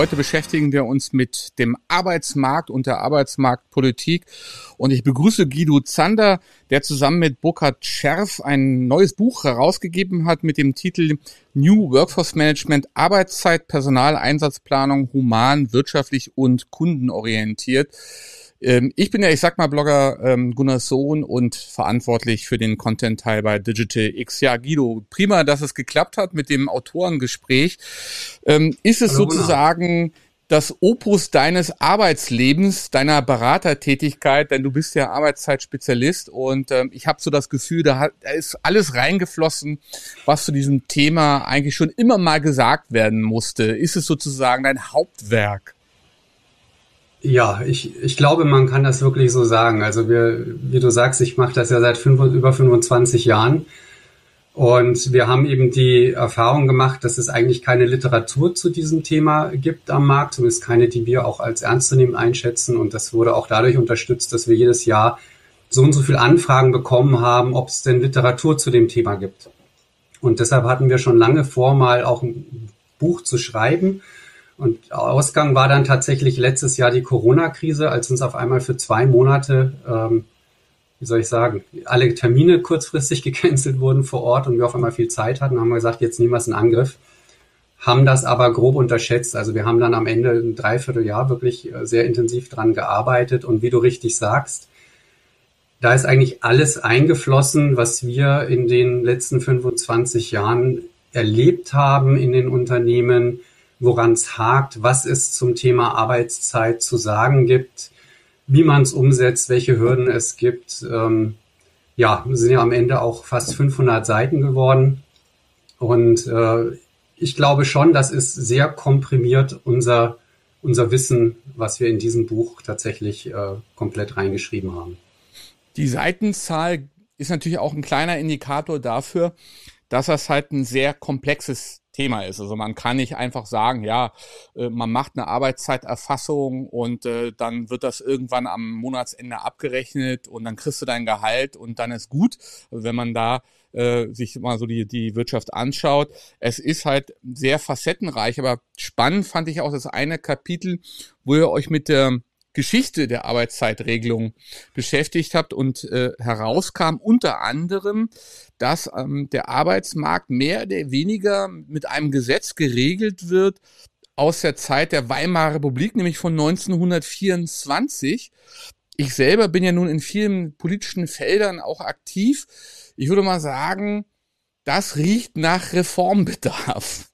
Heute beschäftigen wir uns mit dem Arbeitsmarkt und der Arbeitsmarktpolitik. Und ich begrüße Guido Zander, der zusammen mit Burkhard Scherf ein neues Buch herausgegeben hat mit dem Titel New Workforce Management Arbeitszeit, Personaleinsatzplanung, human, wirtschaftlich und kundenorientiert. Ähm, ich bin ja, ich sag mal, Blogger ähm, Gunnar Sohn und verantwortlich für den Content-Teil bei Digital X. Ja, Guido, prima, dass es geklappt hat mit dem Autorengespräch. Ähm, ist es Hallo, sozusagen Gunnar. das Opus deines Arbeitslebens, deiner Beratertätigkeit, denn du bist ja Arbeitszeitspezialist und ähm, ich habe so das Gefühl, da, hat, da ist alles reingeflossen, was zu diesem Thema eigentlich schon immer mal gesagt werden musste. Ist es sozusagen dein Hauptwerk? Ja, ich, ich glaube, man kann das wirklich so sagen. Also wir, wie du sagst, ich mache das ja seit fünf, über 25 Jahren. Und wir haben eben die Erfahrung gemacht, dass es eigentlich keine Literatur zu diesem Thema gibt am Markt, zumindest keine, die wir auch als ernstzunehmend einschätzen. Und das wurde auch dadurch unterstützt, dass wir jedes Jahr so und so viele Anfragen bekommen haben, ob es denn Literatur zu dem Thema gibt. Und deshalb hatten wir schon lange vor, mal auch ein Buch zu schreiben und Ausgang war dann tatsächlich letztes Jahr die Corona-Krise, als uns auf einmal für zwei Monate, ähm, wie soll ich sagen, alle Termine kurzfristig gecancelt wurden vor Ort und wir auf einmal viel Zeit hatten, haben wir gesagt, jetzt nehmen wir es in Angriff. Haben das aber grob unterschätzt. Also wir haben dann am Ende ein Dreivierteljahr wirklich äh, sehr intensiv dran gearbeitet. Und wie du richtig sagst, da ist eigentlich alles eingeflossen, was wir in den letzten 25 Jahren erlebt haben in den Unternehmen, woran es hakt, was es zum Thema Arbeitszeit zu sagen gibt, wie man es umsetzt, welche Hürden es gibt. Ähm, ja, sind ja am Ende auch fast 500 Seiten geworden. Und äh, ich glaube schon, das ist sehr komprimiert unser, unser Wissen, was wir in diesem Buch tatsächlich äh, komplett reingeschrieben haben. Die Seitenzahl ist natürlich auch ein kleiner Indikator dafür, dass das halt ein sehr komplexes Thema ist. Also man kann nicht einfach sagen, ja, äh, man macht eine Arbeitszeiterfassung und äh, dann wird das irgendwann am Monatsende abgerechnet und dann kriegst du dein Gehalt und dann ist gut. Also wenn man da äh, sich mal so die, die Wirtschaft anschaut. Es ist halt sehr facettenreich, aber spannend fand ich auch das eine Kapitel, wo ihr euch mit der Geschichte der Arbeitszeitregelung beschäftigt habt und äh, herauskam unter anderem, dass ähm, der Arbeitsmarkt mehr oder weniger mit einem Gesetz geregelt wird aus der Zeit der Weimarer Republik, nämlich von 1924. Ich selber bin ja nun in vielen politischen Feldern auch aktiv. Ich würde mal sagen, das riecht nach Reformbedarf.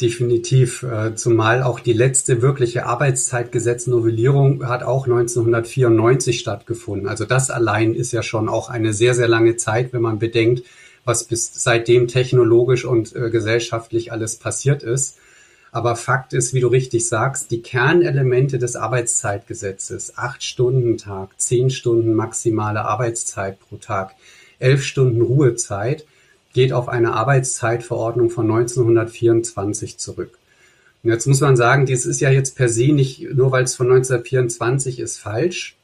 Definitiv, äh, zumal auch die letzte wirkliche Arbeitszeitgesetznovellierung hat auch 1994 stattgefunden. Also das allein ist ja schon auch eine sehr, sehr lange Zeit, wenn man bedenkt, was bis seitdem technologisch und äh, gesellschaftlich alles passiert ist. Aber Fakt ist, wie du richtig sagst, die Kernelemente des Arbeitszeitgesetzes, acht Stunden Tag, zehn Stunden maximale Arbeitszeit pro Tag, elf Stunden Ruhezeit, geht auf eine Arbeitszeitverordnung von 1924 zurück. Und jetzt muss man sagen, dies ist ja jetzt per se nicht, nur weil es von 1924 ist, falsch.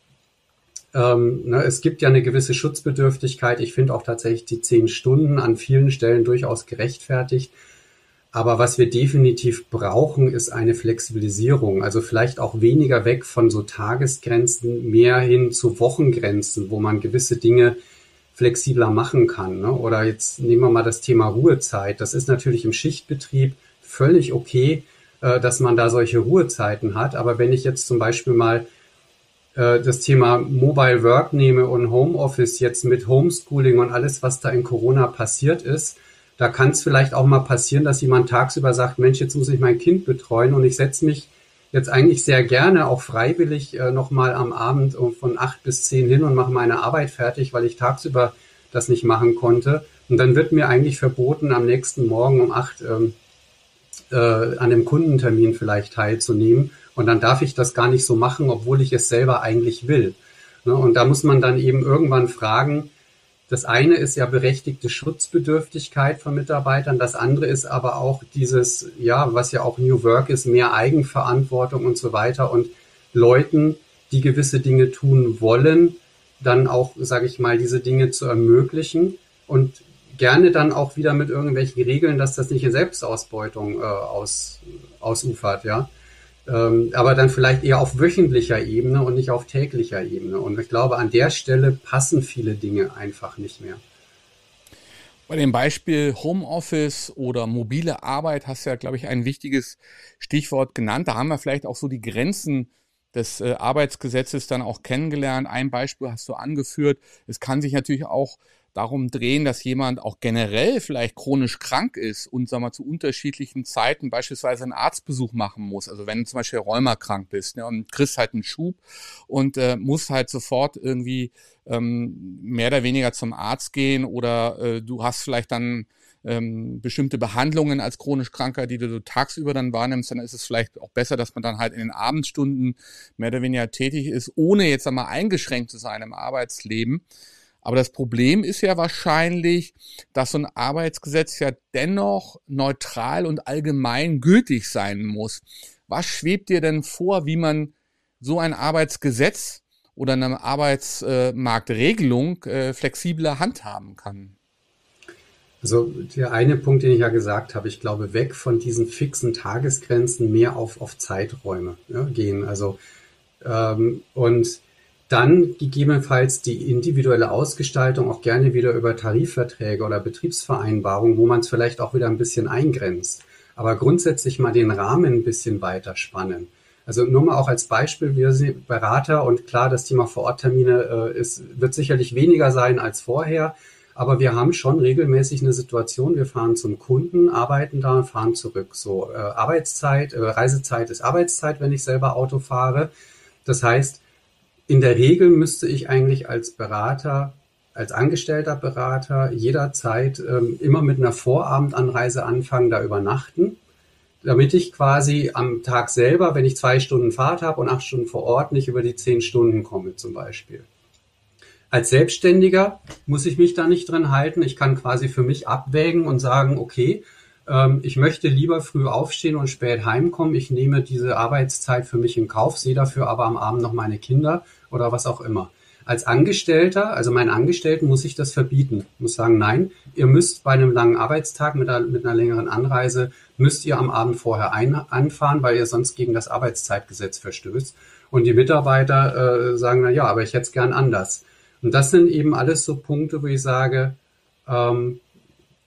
Ähm, ne, es gibt ja eine gewisse Schutzbedürftigkeit. Ich finde auch tatsächlich die zehn Stunden an vielen Stellen durchaus gerechtfertigt. Aber was wir definitiv brauchen, ist eine Flexibilisierung. Also vielleicht auch weniger weg von so Tagesgrenzen, mehr hin zu Wochengrenzen, wo man gewisse Dinge flexibler machen kann. Ne? Oder jetzt nehmen wir mal das Thema Ruhezeit. Das ist natürlich im Schichtbetrieb völlig okay, äh, dass man da solche Ruhezeiten hat. Aber wenn ich jetzt zum Beispiel mal äh, das Thema Mobile Work nehme und Homeoffice jetzt mit Homeschooling und alles, was da in Corona passiert ist, da kann es vielleicht auch mal passieren, dass jemand tagsüber sagt, Mensch, jetzt muss ich mein Kind betreuen und ich setze mich jetzt eigentlich sehr gerne auch freiwillig äh, nochmal am Abend von acht bis zehn hin und mache meine Arbeit fertig, weil ich tagsüber das nicht machen konnte. Und dann wird mir eigentlich verboten, am nächsten Morgen um acht ähm, äh, an dem Kundentermin vielleicht teilzunehmen. Und dann darf ich das gar nicht so machen, obwohl ich es selber eigentlich will. Ne? Und da muss man dann eben irgendwann fragen, das eine ist ja berechtigte Schutzbedürftigkeit von Mitarbeitern. Das andere ist aber auch dieses, ja, was ja auch New Work ist, mehr Eigenverantwortung und so weiter und Leuten, die gewisse Dinge tun wollen, dann auch, sage ich mal, diese Dinge zu ermöglichen und gerne dann auch wieder mit irgendwelchen Regeln, dass das nicht in Selbstausbeutung äh, aus, ausufert, ja. Ähm, aber dann vielleicht eher auf wöchentlicher Ebene und nicht auf täglicher Ebene. Und ich glaube, an der Stelle passen viele Dinge einfach nicht mehr. Bei dem Beispiel Homeoffice oder mobile Arbeit hast du ja, glaube ich, ein wichtiges Stichwort genannt. Da haben wir vielleicht auch so die Grenzen des äh, Arbeitsgesetzes dann auch kennengelernt. Ein Beispiel hast du angeführt. Es kann sich natürlich auch darum drehen, dass jemand auch generell vielleicht chronisch krank ist und sagen wir, zu unterschiedlichen Zeiten beispielsweise einen Arztbesuch machen muss. Also wenn du zum Beispiel rheumakrank bist ne, und kriegst halt einen Schub und äh, musst halt sofort irgendwie ähm, mehr oder weniger zum Arzt gehen oder äh, du hast vielleicht dann ähm, bestimmte Behandlungen als chronisch Kranker, die du, du tagsüber dann wahrnimmst, dann ist es vielleicht auch besser, dass man dann halt in den Abendstunden mehr oder weniger tätig ist, ohne jetzt einmal eingeschränkt zu sein im Arbeitsleben. Aber das Problem ist ja wahrscheinlich, dass so ein Arbeitsgesetz ja dennoch neutral und allgemein gültig sein muss. Was schwebt dir denn vor, wie man so ein Arbeitsgesetz oder eine Arbeitsmarktregelung äh, flexibler handhaben kann? Also der eine Punkt, den ich ja gesagt habe, ich glaube, weg von diesen fixen Tagesgrenzen mehr auf, auf Zeiträume ja, gehen. Also ähm, und dann gegebenenfalls die individuelle Ausgestaltung auch gerne wieder über Tarifverträge oder Betriebsvereinbarungen, wo man es vielleicht auch wieder ein bisschen eingrenzt. Aber grundsätzlich mal den Rahmen ein bisschen weiter spannen. Also nur mal auch als Beispiel, wir sind Berater und klar, das Thema Vororttermine äh, ist, wird sicherlich weniger sein als vorher. Aber wir haben schon regelmäßig eine Situation, wir fahren zum Kunden, arbeiten da und fahren zurück. So äh, Arbeitszeit, äh, Reisezeit ist Arbeitszeit, wenn ich selber Auto fahre. Das heißt, in der Regel müsste ich eigentlich als Berater, als angestellter Berater jederzeit ähm, immer mit einer Vorabendanreise anfangen, da übernachten, damit ich quasi am Tag selber, wenn ich zwei Stunden Fahrt habe und acht Stunden vor Ort, nicht über die zehn Stunden komme zum Beispiel. Als Selbstständiger muss ich mich da nicht drin halten. Ich kann quasi für mich abwägen und sagen, okay, ich möchte lieber früh aufstehen und spät heimkommen. Ich nehme diese Arbeitszeit für mich in Kauf, sehe dafür aber am Abend noch meine Kinder oder was auch immer. Als Angestellter, also meinen Angestellten, muss ich das verbieten. Ich muss sagen, nein, ihr müsst bei einem langen Arbeitstag mit einer, mit einer längeren Anreise, müsst ihr am Abend vorher ein, anfahren, weil ihr sonst gegen das Arbeitszeitgesetz verstößt. Und die Mitarbeiter äh, sagen, na ja, aber ich hätte es gern anders. Und das sind eben alles so Punkte, wo ich sage, ähm,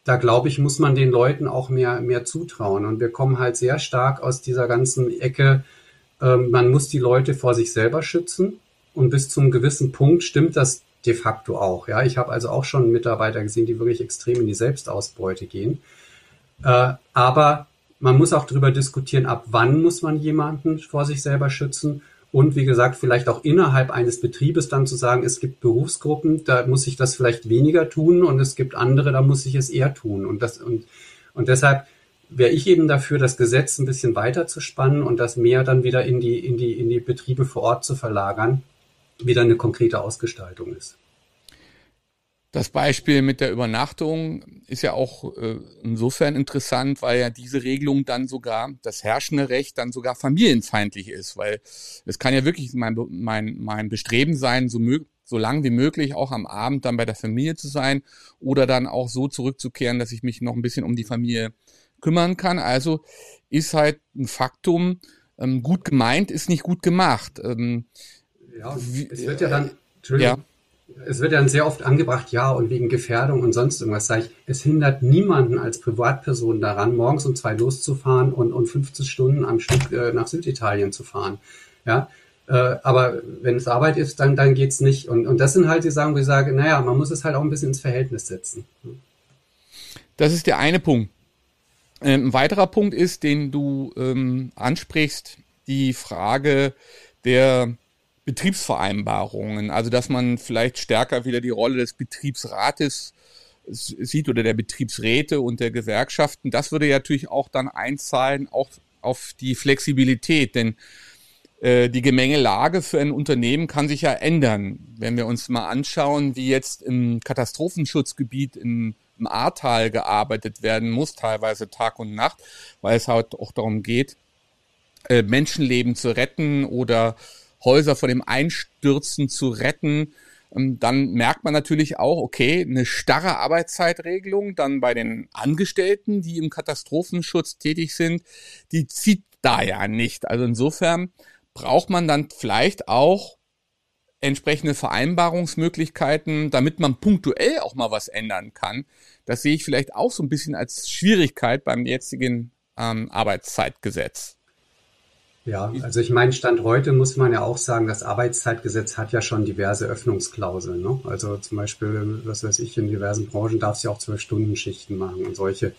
da glaube ich, muss man den Leuten auch mehr, mehr zutrauen. Und wir kommen halt sehr stark aus dieser ganzen Ecke, ähm, man muss die Leute vor sich selber schützen. Und bis zum gewissen Punkt stimmt das de facto auch. Ja, ich habe also auch schon Mitarbeiter gesehen, die wirklich extrem in die Selbstausbeute gehen. Äh, aber man muss auch darüber diskutieren, ab wann muss man jemanden vor sich selber schützen und wie gesagt, vielleicht auch innerhalb eines Betriebes dann zu sagen, es gibt Berufsgruppen, da muss ich das vielleicht weniger tun und es gibt andere, da muss ich es eher tun. Und das, und, und deshalb wäre ich eben dafür, das Gesetz ein bisschen weiter zu spannen und das mehr dann wieder in die, in die, in die Betriebe vor Ort zu verlagern, wie dann eine konkrete Ausgestaltung ist. Das Beispiel mit der Übernachtung ist ja auch äh, insofern interessant, weil ja diese Regelung dann sogar, das herrschende Recht dann sogar familienfeindlich ist, weil es kann ja wirklich mein, mein, mein Bestreben sein, so, so lang wie möglich auch am Abend dann bei der Familie zu sein oder dann auch so zurückzukehren, dass ich mich noch ein bisschen um die Familie kümmern kann. Also ist halt ein Faktum, ähm, gut gemeint ist nicht gut gemacht. Ähm, ja, es wird ja dann, Entschuldigung. Ja es wird dann sehr oft angebracht, ja, und wegen Gefährdung und sonst irgendwas, sage ich, es hindert niemanden als Privatperson daran, morgens um zwei loszufahren und, und 15 Stunden am Stück äh, nach Süditalien zu fahren. Ja, äh, aber wenn es Arbeit ist, dann, dann geht's nicht. Und, und das sind halt die Sachen, wo ich sage, naja, man muss es halt auch ein bisschen ins Verhältnis setzen. Das ist der eine Punkt. Ähm, ein weiterer Punkt ist, den du ähm, ansprichst, die Frage der Betriebsvereinbarungen. Also dass man vielleicht stärker wieder die Rolle des Betriebsrates sieht oder der Betriebsräte und der Gewerkschaften. Das würde ja natürlich auch dann einzahlen, auch auf die Flexibilität, denn äh, die Gemengelage für ein Unternehmen kann sich ja ändern. Wenn wir uns mal anschauen, wie jetzt im Katastrophenschutzgebiet im, im Ahrtal gearbeitet werden muss, teilweise Tag und Nacht, weil es halt auch darum geht, äh, Menschenleben zu retten oder Häuser vor dem Einstürzen zu retten, ähm, dann merkt man natürlich auch, okay, eine starre Arbeitszeitregelung dann bei den Angestellten, die im Katastrophenschutz tätig sind, die zieht da ja nicht. Also insofern braucht man dann vielleicht auch entsprechende Vereinbarungsmöglichkeiten, damit man punktuell auch mal was ändern kann. Das sehe ich vielleicht auch so ein bisschen als Schwierigkeit beim jetzigen ähm, Arbeitszeitgesetz. Ja, also ich meine, Stand heute muss man ja auch sagen, das Arbeitszeitgesetz hat ja schon diverse Öffnungsklauseln. Ne? Also zum Beispiel, was weiß ich, in diversen Branchen darf es ja auch zwölf Stunden Schichten machen und solche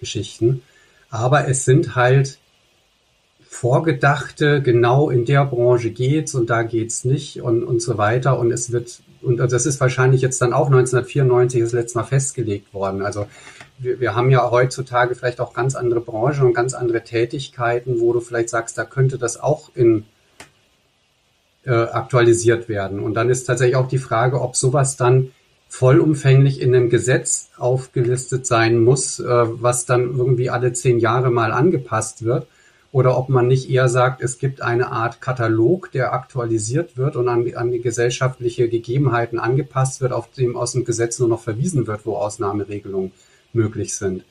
Geschichten. Aber es sind halt vorgedachte, genau in der Branche geht's und da geht's nicht und, und so weiter. Und es wird, und das ist wahrscheinlich jetzt dann auch 1994 das letzte Mal festgelegt worden. Also wir, wir haben ja heutzutage vielleicht auch ganz andere Branchen und ganz andere Tätigkeiten, wo du vielleicht sagst, da könnte das auch in äh, aktualisiert werden. Und dann ist tatsächlich auch die Frage, ob sowas dann vollumfänglich in einem Gesetz aufgelistet sein muss, äh, was dann irgendwie alle zehn Jahre mal angepasst wird oder ob man nicht eher sagt, es gibt eine Art Katalog, der aktualisiert wird und an, an die gesellschaftliche Gegebenheiten angepasst wird, auf dem aus dem Gesetz nur noch verwiesen wird, wo Ausnahmeregelungen möglich sind.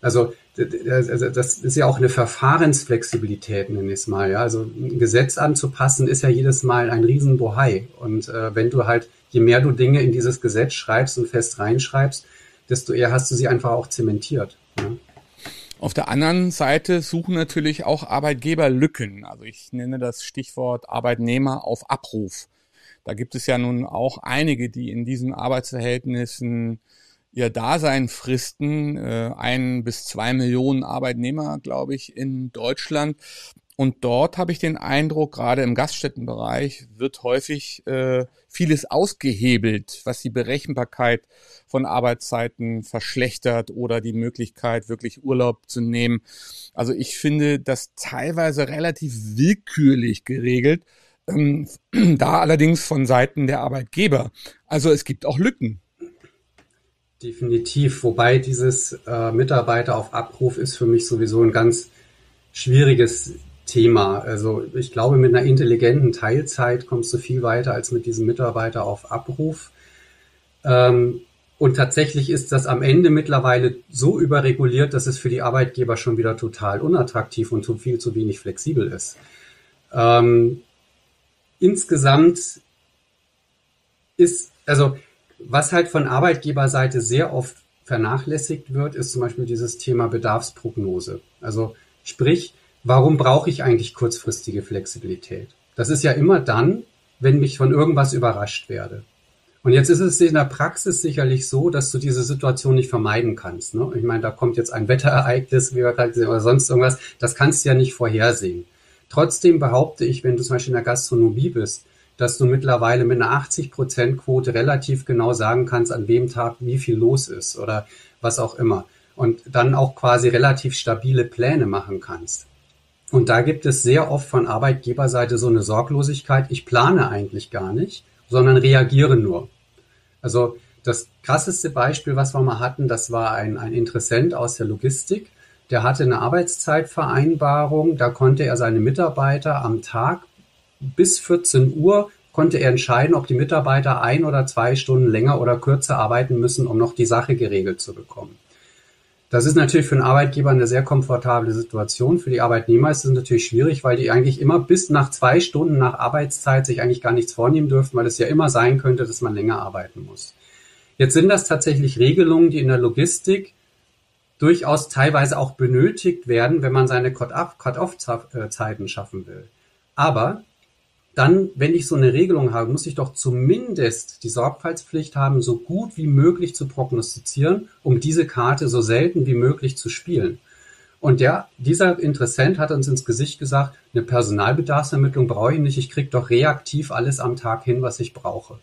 Also das ist ja auch eine Verfahrensflexibilität, nenne ich es mal. Ja? Also ein Gesetz anzupassen ist ja jedes Mal ein Riesenbohai. Und äh, wenn du halt, je mehr du Dinge in dieses Gesetz schreibst und fest reinschreibst, desto eher hast du sie einfach auch zementiert. Ja? Auf der anderen Seite suchen natürlich auch Arbeitgeber Lücken. Also ich nenne das Stichwort Arbeitnehmer auf Abruf. Da gibt es ja nun auch einige, die in diesen Arbeitsverhältnissen ihr Dasein fristen. Äh, ein bis zwei Millionen Arbeitnehmer, glaube ich, in Deutschland. Und dort habe ich den Eindruck, gerade im Gaststättenbereich wird häufig äh, vieles ausgehebelt, was die Berechenbarkeit von Arbeitszeiten verschlechtert oder die Möglichkeit, wirklich Urlaub zu nehmen. Also ich finde das teilweise relativ willkürlich geregelt, ähm, da allerdings von Seiten der Arbeitgeber. Also es gibt auch Lücken. Definitiv, wobei dieses äh, Mitarbeiter auf Abruf ist für mich sowieso ein ganz schwieriges Thema. Also ich glaube, mit einer intelligenten Teilzeit kommst du viel weiter als mit diesem Mitarbeiter auf Abruf. Ähm, und tatsächlich ist das am Ende mittlerweile so überreguliert, dass es für die Arbeitgeber schon wieder total unattraktiv und viel zu wenig flexibel ist. Ähm, insgesamt ist, also was halt von Arbeitgeberseite sehr oft vernachlässigt wird, ist zum Beispiel dieses Thema Bedarfsprognose. Also sprich, warum brauche ich eigentlich kurzfristige Flexibilität? Das ist ja immer dann, wenn ich von irgendwas überrascht werde. Und jetzt ist es in der Praxis sicherlich so, dass du diese Situation nicht vermeiden kannst. Ne? Ich meine, da kommt jetzt ein Wetterereignis, wie wir gerade sehen, oder sonst irgendwas. Das kannst du ja nicht vorhersehen. Trotzdem behaupte ich, wenn du zum Beispiel in der Gastronomie bist, dass du mittlerweile mit einer 80-Prozent-Quote relativ genau sagen kannst, an wem Tag wie viel los ist oder was auch immer. Und dann auch quasi relativ stabile Pläne machen kannst. Und da gibt es sehr oft von Arbeitgeberseite so eine Sorglosigkeit, ich plane eigentlich gar nicht, sondern reagiere nur. Also das krasseste Beispiel, was wir mal hatten, das war ein, ein Interessent aus der Logistik, der hatte eine Arbeitszeitvereinbarung, da konnte er seine Mitarbeiter am Tag bis 14 Uhr konnte er entscheiden, ob die Mitarbeiter ein oder zwei Stunden länger oder kürzer arbeiten müssen, um noch die Sache geregelt zu bekommen. Das ist natürlich für einen Arbeitgeber eine sehr komfortable Situation. Für die Arbeitnehmer ist es natürlich schwierig, weil die eigentlich immer bis nach zwei Stunden nach Arbeitszeit sich eigentlich gar nichts vornehmen dürfen, weil es ja immer sein könnte, dass man länger arbeiten muss. Jetzt sind das tatsächlich Regelungen, die in der Logistik durchaus teilweise auch benötigt werden, wenn man seine Cut-off-Zeiten schaffen will. Aber dann, wenn ich so eine Regelung habe, muss ich doch zumindest die Sorgfaltspflicht haben, so gut wie möglich zu prognostizieren, um diese Karte so selten wie möglich zu spielen. Und der, dieser Interessent hat uns ins Gesicht gesagt, eine Personalbedarfsermittlung brauche ich nicht, ich kriege doch reaktiv alles am Tag hin, was ich brauche.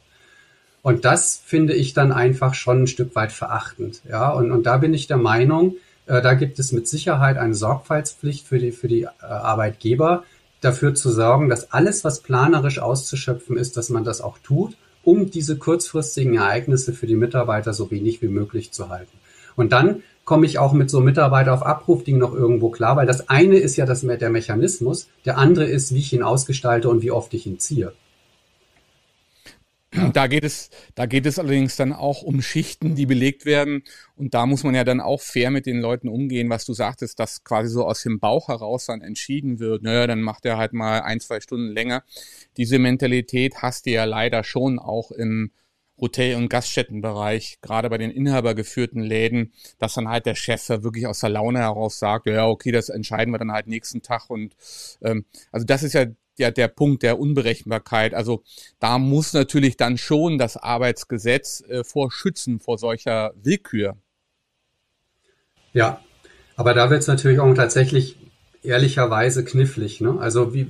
Und das finde ich dann einfach schon ein Stück weit verachtend. Ja, und, und da bin ich der Meinung, äh, da gibt es mit Sicherheit eine Sorgfaltspflicht für die, für die äh, Arbeitgeber, dafür zu sorgen, dass alles, was planerisch auszuschöpfen ist, dass man das auch tut, um diese kurzfristigen Ereignisse für die Mitarbeiter so wenig wie möglich zu halten. Und dann komme ich auch mit so Mitarbeiter auf Abrufding noch irgendwo klar, weil das eine ist ja das, der Mechanismus, der andere ist, wie ich ihn ausgestalte und wie oft ich ihn ziehe. Da geht es, da geht es allerdings dann auch um Schichten, die belegt werden. Und da muss man ja dann auch fair mit den Leuten umgehen, was du sagtest, dass quasi so aus dem Bauch heraus dann entschieden wird. Naja, dann macht er halt mal ein, zwei Stunden länger. Diese Mentalität hast du ja leider schon auch im Hotel- und Gaststättenbereich, gerade bei den inhabergeführten Läden, dass dann halt der Chef da wirklich aus der Laune heraus sagt, ja, okay, das entscheiden wir dann halt nächsten Tag. Und ähm, also das ist ja ja der Punkt der Unberechenbarkeit. Also da muss natürlich dann schon das Arbeitsgesetz äh, vor schützen vor solcher Willkür. Ja, aber da wird es natürlich auch tatsächlich ehrlicherweise knifflig. Ne? Also wie,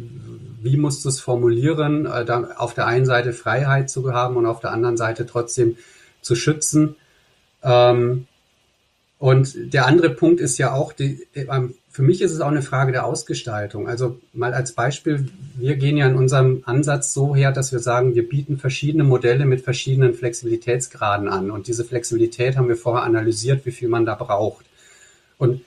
wie musst du es formulieren, äh, da auf der einen Seite Freiheit zu haben und auf der anderen Seite trotzdem zu schützen. Ähm, und der andere Punkt ist ja auch, die, ähm, für mich ist es auch eine Frage der Ausgestaltung. Also mal als Beispiel, wir gehen ja in unserem Ansatz so her, dass wir sagen, wir bieten verschiedene Modelle mit verschiedenen Flexibilitätsgraden an. Und diese Flexibilität haben wir vorher analysiert, wie viel man da braucht. Und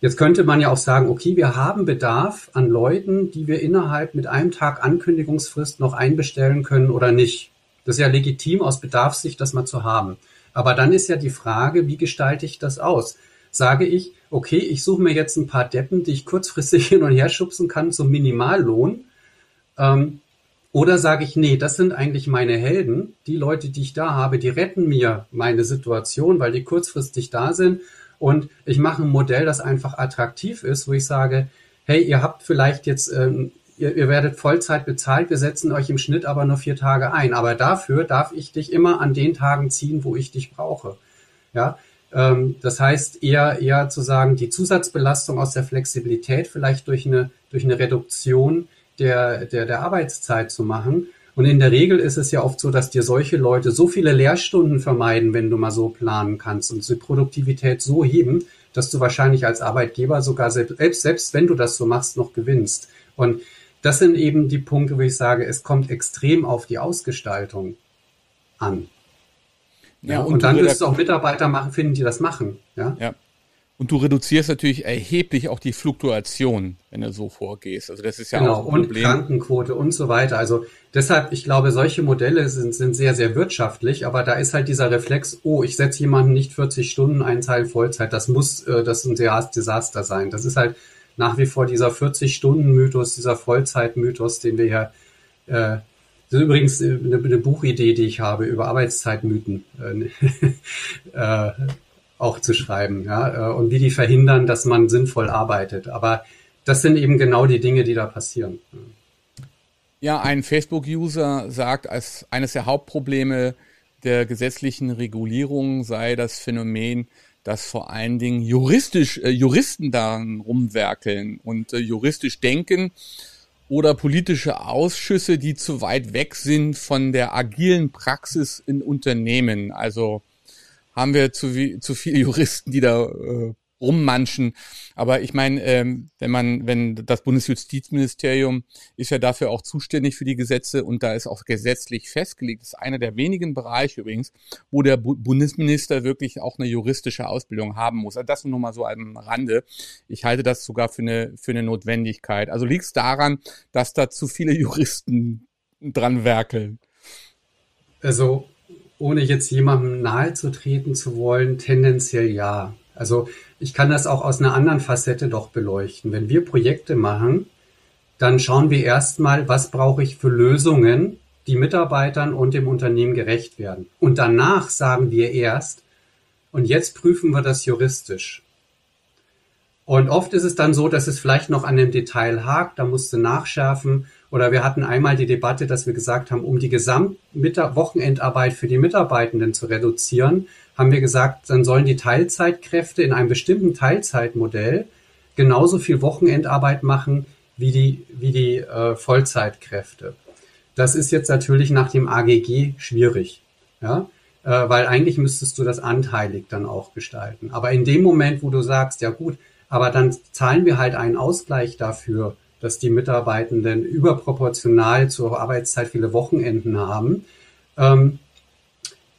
jetzt könnte man ja auch sagen, okay, wir haben Bedarf an Leuten, die wir innerhalb mit einem Tag Ankündigungsfrist noch einbestellen können oder nicht. Das ist ja legitim aus Bedarfssicht, das mal zu haben. Aber dann ist ja die Frage, wie gestalte ich das aus? Sage ich, okay, ich suche mir jetzt ein paar Deppen, die ich kurzfristig hin und her schubsen kann zum Minimallohn. Ähm, oder sage ich, nee, das sind eigentlich meine Helden. Die Leute, die ich da habe, die retten mir meine Situation, weil die kurzfristig da sind. Und ich mache ein Modell, das einfach attraktiv ist, wo ich sage, hey, ihr habt vielleicht jetzt ähm, ihr, ihr werdet Vollzeit bezahlt, wir setzen euch im Schnitt aber nur vier Tage ein. Aber dafür darf ich dich immer an den Tagen ziehen, wo ich dich brauche. Ja, das heißt eher, eher zu sagen, die Zusatzbelastung aus der Flexibilität vielleicht durch eine, durch eine Reduktion der, der, der Arbeitszeit zu machen. Und in der Regel ist es ja oft so, dass dir solche Leute so viele Lehrstunden vermeiden, wenn du mal so planen kannst und die Produktivität so heben, dass du wahrscheinlich als Arbeitgeber sogar selbst, selbst wenn du das so machst, noch gewinnst. Und das sind eben die Punkte, wo ich sage, es kommt extrem auf die Ausgestaltung an. Ja, und, und dann wirst du auch Mitarbeiter machen, finden, die das machen. Ja. ja. Und du reduzierst natürlich erheblich auch die Fluktuation, wenn du so vorgehst. Also das ist ja genau, auch ein Problem. Und Krankenquote und so weiter. Also deshalb, ich glaube, solche Modelle sind, sind sehr, sehr wirtschaftlich, aber da ist halt dieser Reflex, oh, ich setze jemanden nicht 40 Stunden einen Teil Vollzeit. Das muss, äh, das ein Desaster sein. Das ist halt nach wie vor dieser 40-Stunden-Mythos, dieser Vollzeit-Mythos, den wir ja, äh, das ist übrigens eine, eine, Buchidee, die ich habe, über Arbeitszeitmythen äh, äh, auch zu schreiben, ja, äh, und wie die verhindern, dass man sinnvoll arbeitet. Aber das sind eben genau die Dinge, die da passieren. Ja, ein Facebook-User sagt, als eines der Hauptprobleme der gesetzlichen Regulierung sei das Phänomen, dass vor allen Dingen juristisch, äh, Juristen daran rumwerkeln und äh, juristisch denken oder politische Ausschüsse, die zu weit weg sind von der agilen Praxis in Unternehmen. Also haben wir zu, zu viele Juristen, die da äh, rummanschen. Aber ich meine, ähm, wenn man, wenn das Bundesjustizministerium ist ja dafür auch zuständig für die Gesetze und da ist auch gesetzlich festgelegt, ist einer der wenigen Bereiche übrigens, wo der Bu Bundesminister wirklich auch eine juristische Ausbildung haben muss. Also das nur mal so am Rande. Ich halte das sogar für eine, für eine Notwendigkeit. Also liegt es daran, dass da zu viele Juristen dran werkeln? Also, ohne jetzt jemandem nahe zu treten zu wollen, tendenziell ja. Also ich kann das auch aus einer anderen Facette doch beleuchten. Wenn wir Projekte machen, dann schauen wir erstmal, was brauche ich für Lösungen, die Mitarbeitern und dem Unternehmen gerecht werden. Und danach sagen wir erst, und jetzt prüfen wir das juristisch. Und oft ist es dann so, dass es vielleicht noch an dem Detail hakt, da musste nachschärfen. Oder wir hatten einmal die Debatte, dass wir gesagt haben, um die Gesamtwochenendarbeit für die Mitarbeitenden zu reduzieren, haben wir gesagt, dann sollen die Teilzeitkräfte in einem bestimmten Teilzeitmodell genauso viel Wochenendarbeit machen wie die, wie die äh, Vollzeitkräfte. Das ist jetzt natürlich nach dem AGG schwierig, ja, äh, weil eigentlich müsstest du das anteilig dann auch gestalten. Aber in dem Moment, wo du sagst, ja gut, aber dann zahlen wir halt einen Ausgleich dafür, dass die Mitarbeitenden überproportional zur Arbeitszeit viele Wochenenden haben, ähm,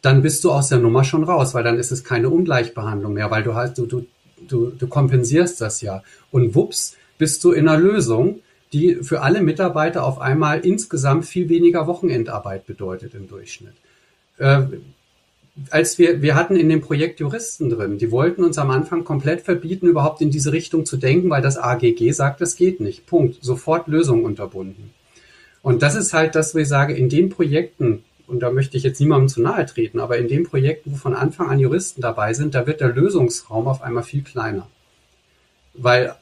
dann bist du aus der Nummer schon raus, weil dann ist es keine Ungleichbehandlung mehr, weil du hast, du, du, du, du kompensierst das ja. Und wups, bist du in einer Lösung, die für alle Mitarbeiter auf einmal insgesamt viel weniger Wochenendarbeit bedeutet im Durchschnitt. Äh, als wir, wir hatten in dem Projekt Juristen drin, die wollten uns am Anfang komplett verbieten, überhaupt in diese Richtung zu denken, weil das AGG sagt, das geht nicht. Punkt. Sofort Lösung unterbunden. Und das ist halt das, wo ich sage, in den Projekten, und da möchte ich jetzt niemandem zu nahe treten, aber in den Projekten, wo von Anfang an Juristen dabei sind, da wird der Lösungsraum auf einmal viel kleiner. Weil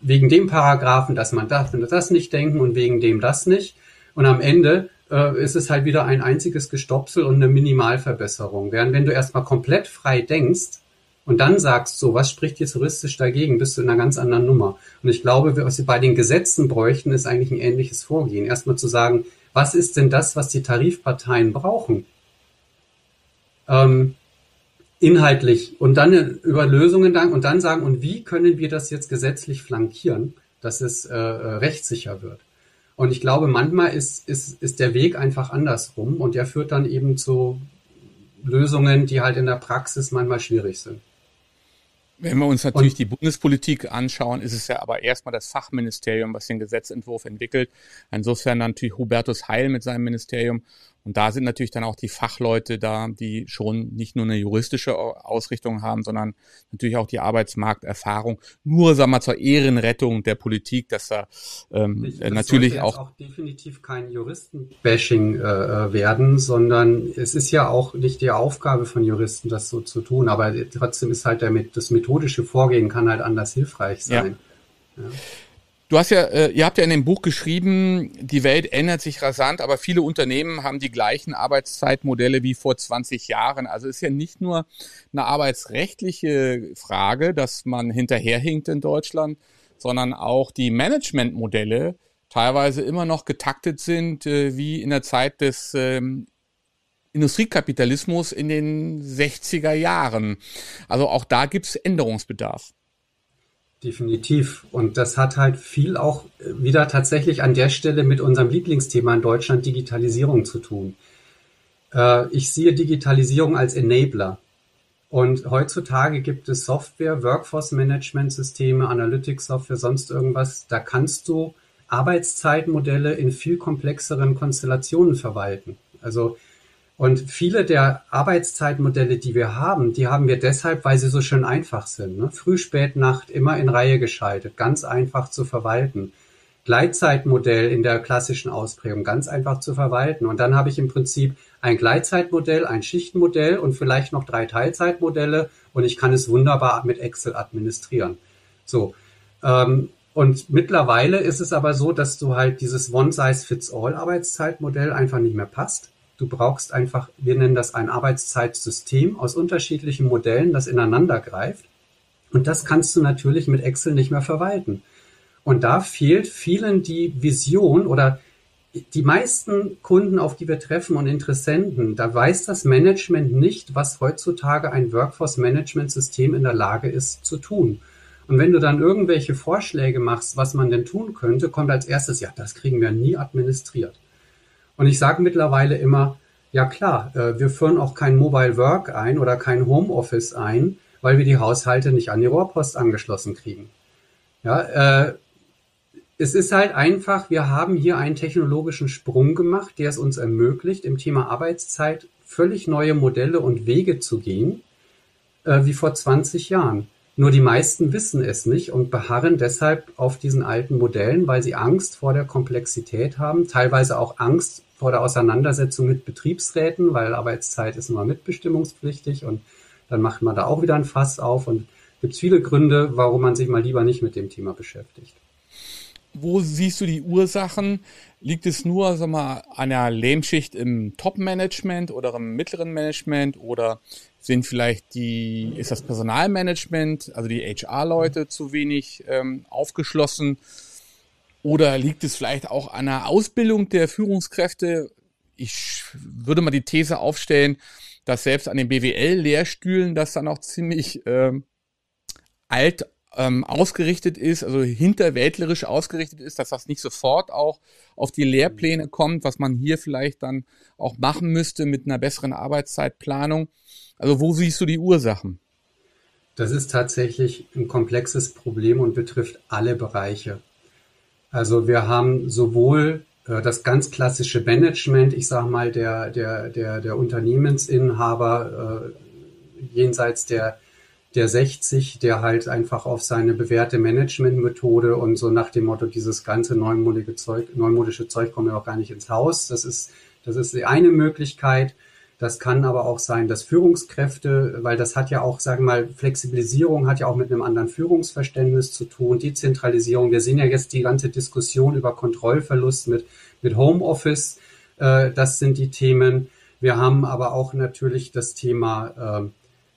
wegen dem Paragraphen, dass man darf das nicht denken und wegen dem das nicht. Und am Ende äh, ist es halt wieder ein einziges Gestopsel und eine Minimalverbesserung. Während wenn du erstmal komplett frei denkst und dann sagst, so, was spricht jetzt juristisch dagegen, bist du in einer ganz anderen Nummer. Und ich glaube, was wir bei den Gesetzen bräuchten, ist eigentlich ein ähnliches Vorgehen. Erstmal zu sagen, was ist denn das, was die Tarifparteien brauchen? Ähm, inhaltlich und dann über Lösungen dann und dann sagen, und wie können wir das jetzt gesetzlich flankieren, dass es äh, rechtssicher wird? Und ich glaube, manchmal ist, ist, ist der Weg einfach andersrum und der führt dann eben zu Lösungen, die halt in der Praxis manchmal schwierig sind. Wenn wir uns natürlich und, die Bundespolitik anschauen, ist es ja aber erstmal das Fachministerium, was den Gesetzentwurf entwickelt. Insofern natürlich Hubertus Heil mit seinem Ministerium und da sind natürlich dann auch die Fachleute da, die schon nicht nur eine juristische Ausrichtung haben, sondern natürlich auch die Arbeitsmarkterfahrung. Nur, sagen wir, zur Ehrenrettung der Politik, dass da ähm, ich, das natürlich auch, auch definitiv kein Juristenbashing äh, werden, sondern es ist ja auch nicht die Aufgabe von Juristen, das so zu tun. Aber trotzdem ist halt der, das methodische Vorgehen kann halt anders hilfreich sein. Ja. Ja. Du hast ja, äh, ihr habt ja in dem Buch geschrieben, die Welt ändert sich rasant, aber viele Unternehmen haben die gleichen Arbeitszeitmodelle wie vor 20 Jahren. Also ist ja nicht nur eine arbeitsrechtliche Frage, dass man hinterherhinkt in Deutschland, sondern auch die Managementmodelle teilweise immer noch getaktet sind, äh, wie in der Zeit des ähm, Industriekapitalismus in den 60er Jahren. Also auch da gibt es Änderungsbedarf. Definitiv. Und das hat halt viel auch wieder tatsächlich an der Stelle mit unserem Lieblingsthema in Deutschland, Digitalisierung, zu tun. Äh, ich sehe Digitalisierung als Enabler. Und heutzutage gibt es Software, Workforce-Management-Systeme, Analytics-Software, sonst irgendwas. Da kannst du Arbeitszeitmodelle in viel komplexeren Konstellationen verwalten. Also und viele der Arbeitszeitmodelle, die wir haben, die haben wir deshalb, weil sie so schön einfach sind. Ne? Früh, Spät, Nacht, immer in Reihe geschaltet, ganz einfach zu verwalten. Gleitzeitmodell in der klassischen Ausprägung, ganz einfach zu verwalten. Und dann habe ich im Prinzip ein Gleitzeitmodell, ein Schichtenmodell und vielleicht noch drei Teilzeitmodelle und ich kann es wunderbar mit Excel administrieren. So. Ähm, und mittlerweile ist es aber so, dass du halt dieses One-Size-Fits-All-Arbeitszeitmodell einfach nicht mehr passt Du brauchst einfach, wir nennen das ein Arbeitszeitsystem aus unterschiedlichen Modellen, das ineinander greift. Und das kannst du natürlich mit Excel nicht mehr verwalten. Und da fehlt vielen die Vision oder die meisten Kunden, auf die wir treffen und Interessenten, da weiß das Management nicht, was heutzutage ein Workforce-Management-System in der Lage ist zu tun. Und wenn du dann irgendwelche Vorschläge machst, was man denn tun könnte, kommt als erstes, ja, das kriegen wir nie administriert. Und ich sage mittlerweile immer, ja klar, äh, wir führen auch kein Mobile Work ein oder kein Homeoffice ein, weil wir die Haushalte nicht an die Rohrpost angeschlossen kriegen. Ja, äh, es ist halt einfach, wir haben hier einen technologischen Sprung gemacht, der es uns ermöglicht, im Thema Arbeitszeit völlig neue Modelle und Wege zu gehen, äh, wie vor 20 Jahren. Nur die meisten wissen es nicht und beharren deshalb auf diesen alten Modellen, weil sie Angst vor der Komplexität haben, teilweise auch Angst vor der Auseinandersetzung mit Betriebsräten, weil Arbeitszeit ist immer mitbestimmungspflichtig und dann macht man da auch wieder ein Fass auf und gibt es viele Gründe, warum man sich mal lieber nicht mit dem Thema beschäftigt. wo siehst du die Ursachen? Liegt es nur sag mal, an der Lähmschicht im Top-Management oder im mittleren Management oder sind vielleicht die, ist das Personalmanagement, also die HR-Leute zu wenig ähm, aufgeschlossen? Oder liegt es vielleicht auch an der Ausbildung der Führungskräfte? Ich würde mal die These aufstellen, dass selbst an den BWL-Lehrstühlen das dann auch ziemlich ähm, alt ähm, ausgerichtet ist, also hinterwäldlerisch ausgerichtet ist, dass das nicht sofort auch auf die Lehrpläne kommt, was man hier vielleicht dann auch machen müsste mit einer besseren Arbeitszeitplanung. Also wo siehst du die Ursachen? Das ist tatsächlich ein komplexes Problem und betrifft alle Bereiche. Also wir haben sowohl äh, das ganz klassische Management, ich sage mal, der, der, der, der Unternehmensinhaber äh, jenseits der der 60, der halt einfach auf seine bewährte Managementmethode und so nach dem Motto, dieses ganze neumodische Zeug, neumodische Zeug kommt ja auch gar nicht ins Haus. Das ist, das ist die eine Möglichkeit. Das kann aber auch sein, dass Führungskräfte, weil das hat ja auch, sagen wir mal, Flexibilisierung hat ja auch mit einem anderen Führungsverständnis zu tun, Dezentralisierung. Wir sehen ja jetzt die ganze Diskussion über Kontrollverlust mit, mit Homeoffice. Äh, das sind die Themen. Wir haben aber auch natürlich das Thema äh,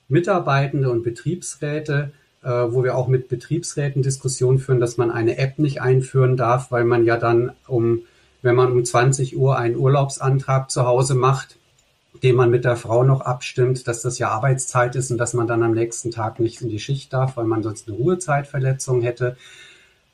Mitarbeitende und Betriebsräte, äh, wo wir auch mit Betriebsräten Diskussionen führen, dass man eine App nicht einführen darf, weil man ja dann um, wenn man um 20 Uhr einen Urlaubsantrag zu Hause macht, den man mit der Frau noch abstimmt, dass das ja Arbeitszeit ist und dass man dann am nächsten Tag nicht in die Schicht darf, weil man sonst eine Ruhezeitverletzung hätte.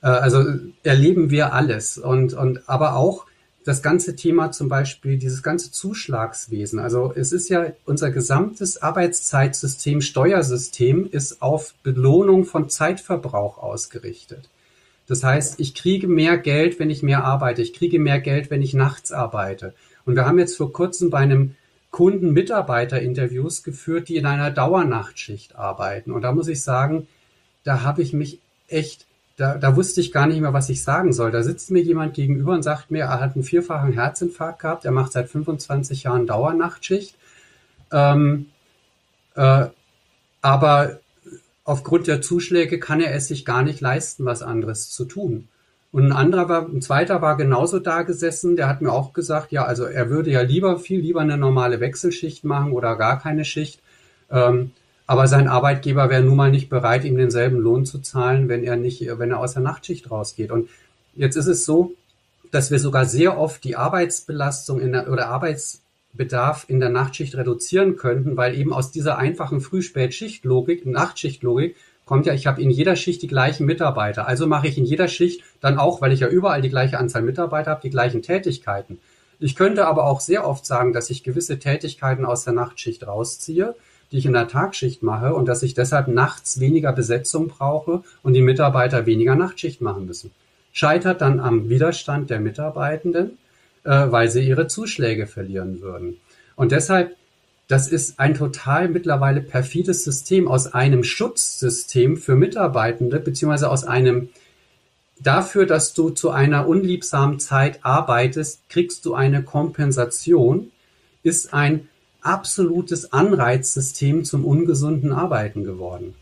Äh, also erleben wir alles und, und aber auch das ganze Thema zum Beispiel, dieses ganze Zuschlagswesen. Also es ist ja unser gesamtes Arbeitszeitsystem, Steuersystem ist auf Belohnung von Zeitverbrauch ausgerichtet. Das heißt, ich kriege mehr Geld, wenn ich mehr arbeite. Ich kriege mehr Geld, wenn ich nachts arbeite. Und wir haben jetzt vor kurzem bei einem Kunden Mitarbeiterinterviews geführt, die in einer Dauernachtschicht arbeiten. Und da muss ich sagen, da habe ich mich echt da, da wusste ich gar nicht mehr, was ich sagen soll. Da sitzt mir jemand gegenüber und sagt mir, er hat einen vierfachen Herzinfarkt gehabt, er macht seit 25 Jahren Dauernachtschicht. Ähm, äh, aber aufgrund der Zuschläge kann er es sich gar nicht leisten, was anderes zu tun. Und ein anderer war, ein zweiter war genauso da gesessen, der hat mir auch gesagt, ja, also er würde ja lieber, viel lieber eine normale Wechselschicht machen oder gar keine Schicht. Ähm, aber sein Arbeitgeber wäre nun mal nicht bereit, ihm denselben Lohn zu zahlen, wenn er nicht, wenn er aus der Nachtschicht rausgeht. Und jetzt ist es so, dass wir sogar sehr oft die Arbeitsbelastung in der, oder Arbeitsbedarf in der Nachtschicht reduzieren könnten, weil eben aus dieser einfachen Früh-Spät-Schicht-Logik, Nachtschicht-Logik, kommt ja, ich habe in jeder Schicht die gleichen Mitarbeiter. Also mache ich in jeder Schicht dann auch, weil ich ja überall die gleiche Anzahl Mitarbeiter habe, die gleichen Tätigkeiten. Ich könnte aber auch sehr oft sagen, dass ich gewisse Tätigkeiten aus der Nachtschicht rausziehe die ich in der Tagschicht mache und dass ich deshalb nachts weniger Besetzung brauche und die Mitarbeiter weniger Nachtschicht machen müssen. Scheitert dann am Widerstand der Mitarbeitenden, äh, weil sie ihre Zuschläge verlieren würden. Und deshalb, das ist ein total mittlerweile perfides System aus einem Schutzsystem für Mitarbeitende, beziehungsweise aus einem dafür, dass du zu einer unliebsamen Zeit arbeitest, kriegst du eine Kompensation, ist ein absolutes Anreizsystem zum ungesunden Arbeiten geworden.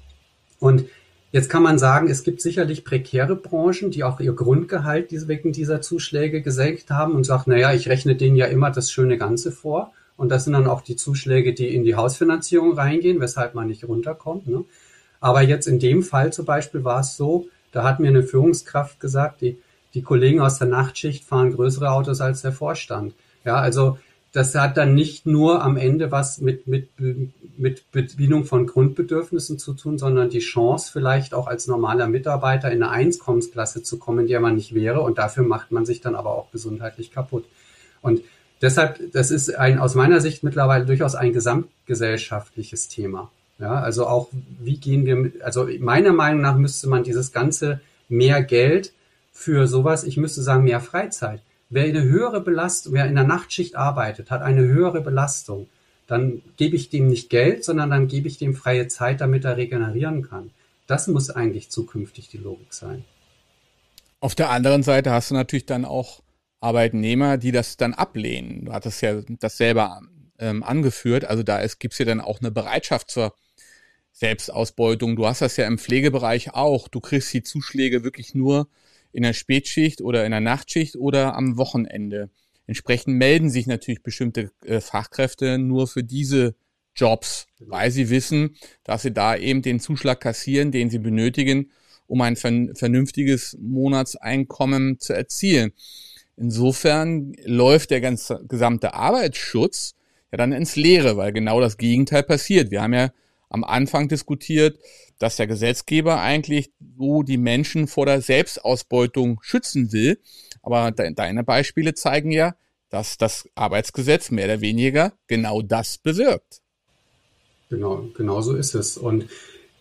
Und jetzt kann man sagen, es gibt sicherlich prekäre Branchen, die auch ihr Grundgehalt wegen dieser Zuschläge gesenkt haben und sagt, naja, ich rechne denen ja immer das schöne Ganze vor. Und das sind dann auch die Zuschläge, die in die Hausfinanzierung reingehen, weshalb man nicht runterkommt. Ne? Aber jetzt in dem Fall zum Beispiel war es so, da hat mir eine Führungskraft gesagt, die, die Kollegen aus der Nachtschicht fahren größere Autos als der Vorstand. Ja, also das hat dann nicht nur am Ende was mit, mit, mit Bedienung von Grundbedürfnissen zu tun, sondern die Chance vielleicht auch als normaler Mitarbeiter in eine Einkommensklasse zu kommen, die man nicht wäre. Und dafür macht man sich dann aber auch gesundheitlich kaputt. Und deshalb, das ist ein, aus meiner Sicht mittlerweile durchaus ein gesamtgesellschaftliches Thema. Ja, also auch, wie gehen wir mit, also meiner Meinung nach müsste man dieses ganze mehr Geld für sowas, ich müsste sagen, mehr Freizeit Wer eine höhere Belastung, wer in der Nachtschicht arbeitet, hat eine höhere Belastung. Dann gebe ich dem nicht Geld, sondern dann gebe ich dem freie Zeit, damit er regenerieren kann. Das muss eigentlich zukünftig die Logik sein. Auf der anderen Seite hast du natürlich dann auch Arbeitnehmer, die das dann ablehnen. Du hattest ja das selber ähm, angeführt. Also da gibt es ja dann auch eine Bereitschaft zur Selbstausbeutung. Du hast das ja im Pflegebereich auch. Du kriegst die Zuschläge wirklich nur, in der Spätschicht oder in der Nachtschicht oder am Wochenende. Entsprechend melden sich natürlich bestimmte äh, Fachkräfte nur für diese Jobs, weil sie wissen, dass sie da eben den Zuschlag kassieren, den sie benötigen, um ein vernünftiges Monatseinkommen zu erzielen. Insofern läuft der ganze gesamte Arbeitsschutz ja dann ins Leere, weil genau das Gegenteil passiert. Wir haben ja am Anfang diskutiert, dass der Gesetzgeber eigentlich so die Menschen vor der Selbstausbeutung schützen will. Aber deine Beispiele zeigen ja, dass das Arbeitsgesetz mehr oder weniger genau das bewirkt. Genau, genau so ist es. Und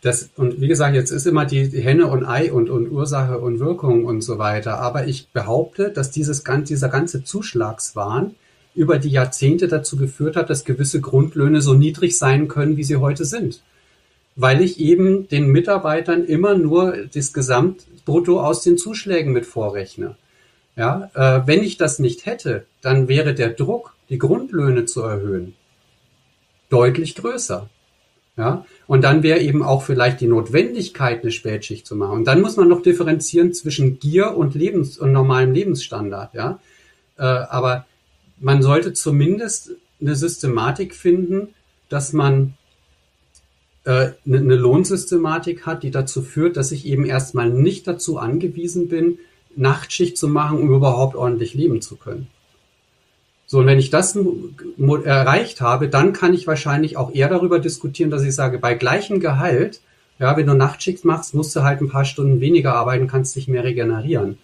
das, und wie gesagt, jetzt ist immer die Henne und Ei und, und Ursache und Wirkung und so weiter. Aber ich behaupte, dass dieses, dieser ganze Zuschlagswahn über die Jahrzehnte dazu geführt hat, dass gewisse Grundlöhne so niedrig sein können, wie sie heute sind. Weil ich eben den Mitarbeitern immer nur das Gesamtbrutto aus den Zuschlägen mit vorrechne. Ja, äh, wenn ich das nicht hätte, dann wäre der Druck, die Grundlöhne zu erhöhen, deutlich größer. Ja, und dann wäre eben auch vielleicht die Notwendigkeit, eine Spätschicht zu machen. Und dann muss man noch differenzieren zwischen Gier und Lebens- und normalem Lebensstandard. Ja, äh, aber man sollte zumindest eine Systematik finden, dass man äh, eine, eine Lohnsystematik hat, die dazu führt, dass ich eben erstmal nicht dazu angewiesen bin, Nachtschicht zu machen, um überhaupt ordentlich leben zu können. So, und wenn ich das erreicht habe, dann kann ich wahrscheinlich auch eher darüber diskutieren, dass ich sage, bei gleichem Gehalt, ja, wenn du Nachtschicht machst, musst du halt ein paar Stunden weniger arbeiten, kannst dich mehr regenerieren.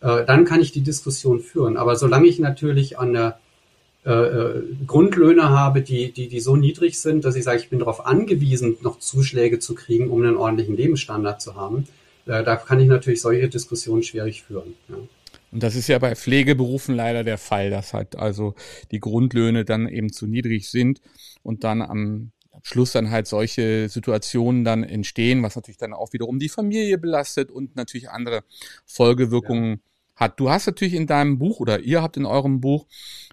Äh, dann kann ich die Diskussion führen. Aber solange ich natürlich an der äh, äh, Grundlöhne habe, die, die, die so niedrig sind, dass ich sage, ich bin darauf angewiesen, noch Zuschläge zu kriegen, um einen ordentlichen Lebensstandard zu haben, äh, da kann ich natürlich solche Diskussionen schwierig führen. Ja. Und das ist ja bei Pflegeberufen leider der Fall, dass halt also die Grundlöhne dann eben zu niedrig sind und dann am Schluss dann halt solche Situationen dann entstehen, was natürlich dann auch wiederum die Familie belastet und natürlich andere Folgewirkungen ja. hat. Du hast natürlich in deinem Buch oder ihr habt in eurem Buch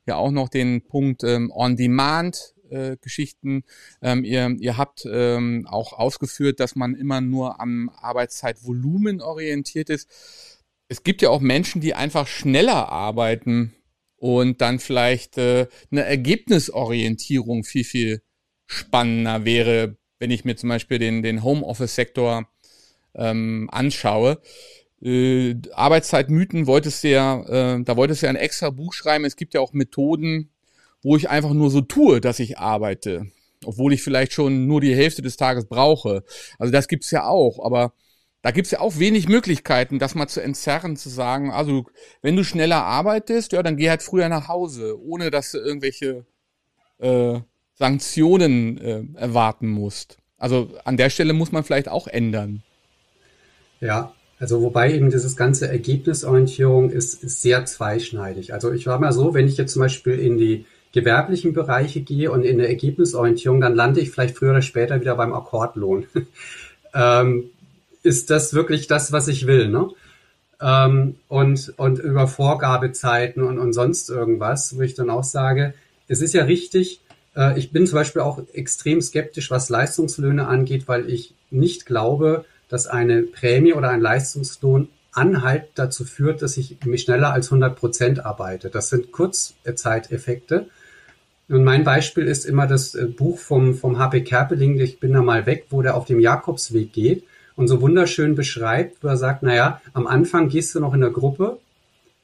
ja auch noch den Punkt ähm, On-Demand äh, Geschichten. Ähm, ihr, ihr habt ähm, auch ausgeführt, dass man immer nur am Arbeitszeitvolumen orientiert ist es gibt ja auch Menschen, die einfach schneller arbeiten und dann vielleicht äh, eine Ergebnisorientierung viel, viel spannender wäre, wenn ich mir zum Beispiel den, den Homeoffice-Sektor ähm, anschaue. Äh, Arbeitszeitmythen wolltest du ja, äh, da wolltest du ja ein extra Buch schreiben. Es gibt ja auch Methoden, wo ich einfach nur so tue, dass ich arbeite, obwohl ich vielleicht schon nur die Hälfte des Tages brauche. Also das gibt's ja auch, aber da gibt's ja auch wenig Möglichkeiten, das mal zu entzerren, zu sagen, also wenn du schneller arbeitest, ja, dann geh halt früher nach Hause, ohne dass du irgendwelche äh, Sanktionen äh, erwarten musst. Also an der Stelle muss man vielleicht auch ändern. Ja, also wobei eben dieses ganze Ergebnisorientierung ist, ist sehr zweischneidig. Also ich war mal so, wenn ich jetzt zum Beispiel in die gewerblichen Bereiche gehe und in der Ergebnisorientierung, dann lande ich vielleicht früher oder später wieder beim Akkordlohn. ähm, ist das wirklich das, was ich will, ne? Ähm, und, und über Vorgabezeiten und, und sonst irgendwas, wo ich dann auch sage, es ist ja richtig, äh, ich bin zum Beispiel auch extrem skeptisch, was Leistungslöhne angeht, weil ich nicht glaube, dass eine Prämie oder ein Leistungslohn Anhalt dazu führt, dass ich mich schneller als 100 Prozent arbeite. Das sind Kurzzeiteffekte. Und mein Beispiel ist immer das äh, Buch vom, vom HP Kerpeling, Ich bin da mal weg, wo der auf dem Jakobsweg geht und so wunderschön beschreibt, wo er sagt, naja, am Anfang gehst du noch in der Gruppe,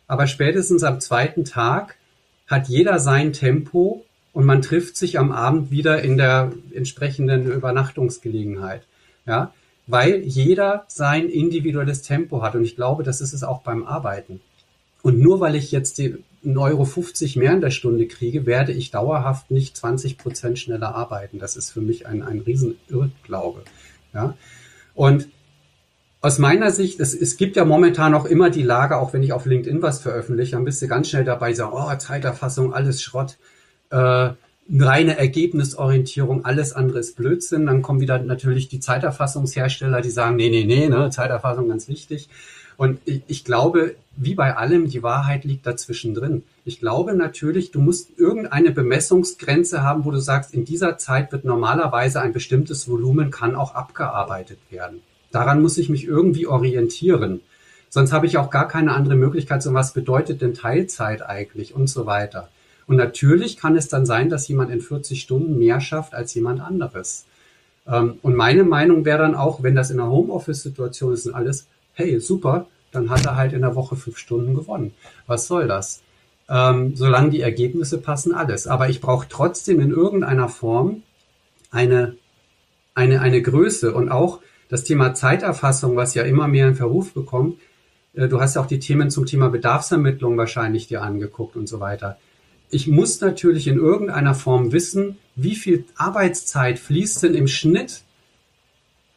aber spätestens am zweiten Tag hat jeder sein Tempo und man trifft sich am Abend wieder in der entsprechenden Übernachtungsgelegenheit. Ja, weil jeder sein individuelles Tempo hat. Und ich glaube, das ist es auch beim Arbeiten. Und nur weil ich jetzt die 1,50 Euro mehr in der Stunde kriege, werde ich dauerhaft nicht 20 Prozent schneller arbeiten. Das ist für mich ein, ein Riesenirrglaube. Ja? Und aus meiner Sicht, es, es gibt ja momentan auch immer die Lage, auch wenn ich auf LinkedIn was veröffentliche, dann bist du ganz schnell dabei, sagen, oh, Zeiterfassung, alles Schrott, äh, reine Ergebnisorientierung, alles andere ist Blödsinn. Dann kommen wieder natürlich die Zeiterfassungshersteller, die sagen, nee, nee, nee, ne, Zeiterfassung ganz wichtig. Und ich, ich glaube, wie bei allem, die Wahrheit liegt dazwischen drin. Ich glaube natürlich, du musst irgendeine Bemessungsgrenze haben, wo du sagst, in dieser Zeit wird normalerweise ein bestimmtes Volumen kann auch abgearbeitet werden. Daran muss ich mich irgendwie orientieren. Sonst habe ich auch gar keine andere Möglichkeit, so was bedeutet denn Teilzeit eigentlich und so weiter. Und natürlich kann es dann sein, dass jemand in 40 Stunden mehr schafft als jemand anderes. Ähm, und meine Meinung wäre dann auch, wenn das in einer Homeoffice-Situation ist und alles, hey, super, dann hat er halt in der Woche fünf Stunden gewonnen. Was soll das? Ähm, solange die Ergebnisse passen, alles. Aber ich brauche trotzdem in irgendeiner Form eine, eine, eine Größe und auch das Thema Zeiterfassung, was ja immer mehr in Verruf bekommt. Äh, du hast ja auch die Themen zum Thema Bedarfsermittlung wahrscheinlich dir angeguckt und so weiter. Ich muss natürlich in irgendeiner Form wissen, wie viel Arbeitszeit fließt denn im Schnitt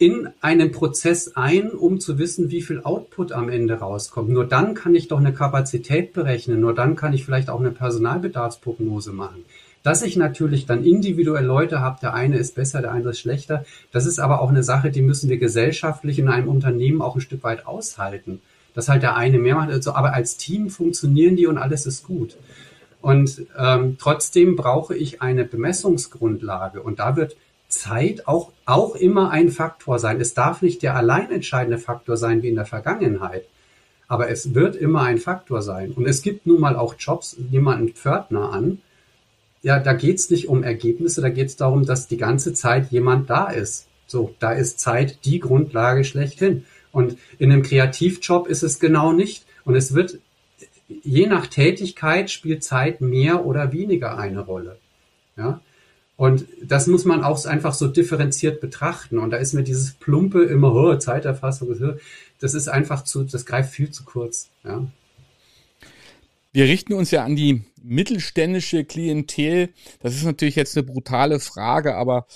in einen Prozess ein, um zu wissen, wie viel Output am Ende rauskommt. Nur dann kann ich doch eine Kapazität berechnen, nur dann kann ich vielleicht auch eine Personalbedarfsprognose machen. Dass ich natürlich dann individuell Leute habe, der eine ist besser, der andere ist schlechter, das ist aber auch eine Sache, die müssen wir gesellschaftlich in einem Unternehmen auch ein Stück weit aushalten. Dass halt der eine mehr macht, also, aber als Team funktionieren die und alles ist gut. Und ähm, trotzdem brauche ich eine Bemessungsgrundlage und da wird Zeit auch, auch immer ein Faktor sein. Es darf nicht der allein entscheidende Faktor sein wie in der Vergangenheit. Aber es wird immer ein Faktor sein. Und es gibt nun mal auch Jobs, jemanden Pförtner an, ja, da geht's nicht um Ergebnisse, da geht's darum, dass die ganze Zeit jemand da ist. So, da ist Zeit die Grundlage schlechthin. Und in einem Kreativjob ist es genau nicht. Und es wird, je nach Tätigkeit spielt Zeit mehr oder weniger eine Rolle. Ja. Und das muss man auch einfach so differenziert betrachten. Und da ist mir dieses plumpe immer, oh, Zeiterfassung, das ist einfach zu, das greift viel zu kurz. Ja. Wir richten uns ja an die mittelständische Klientel. Das ist natürlich jetzt eine brutale Frage, aber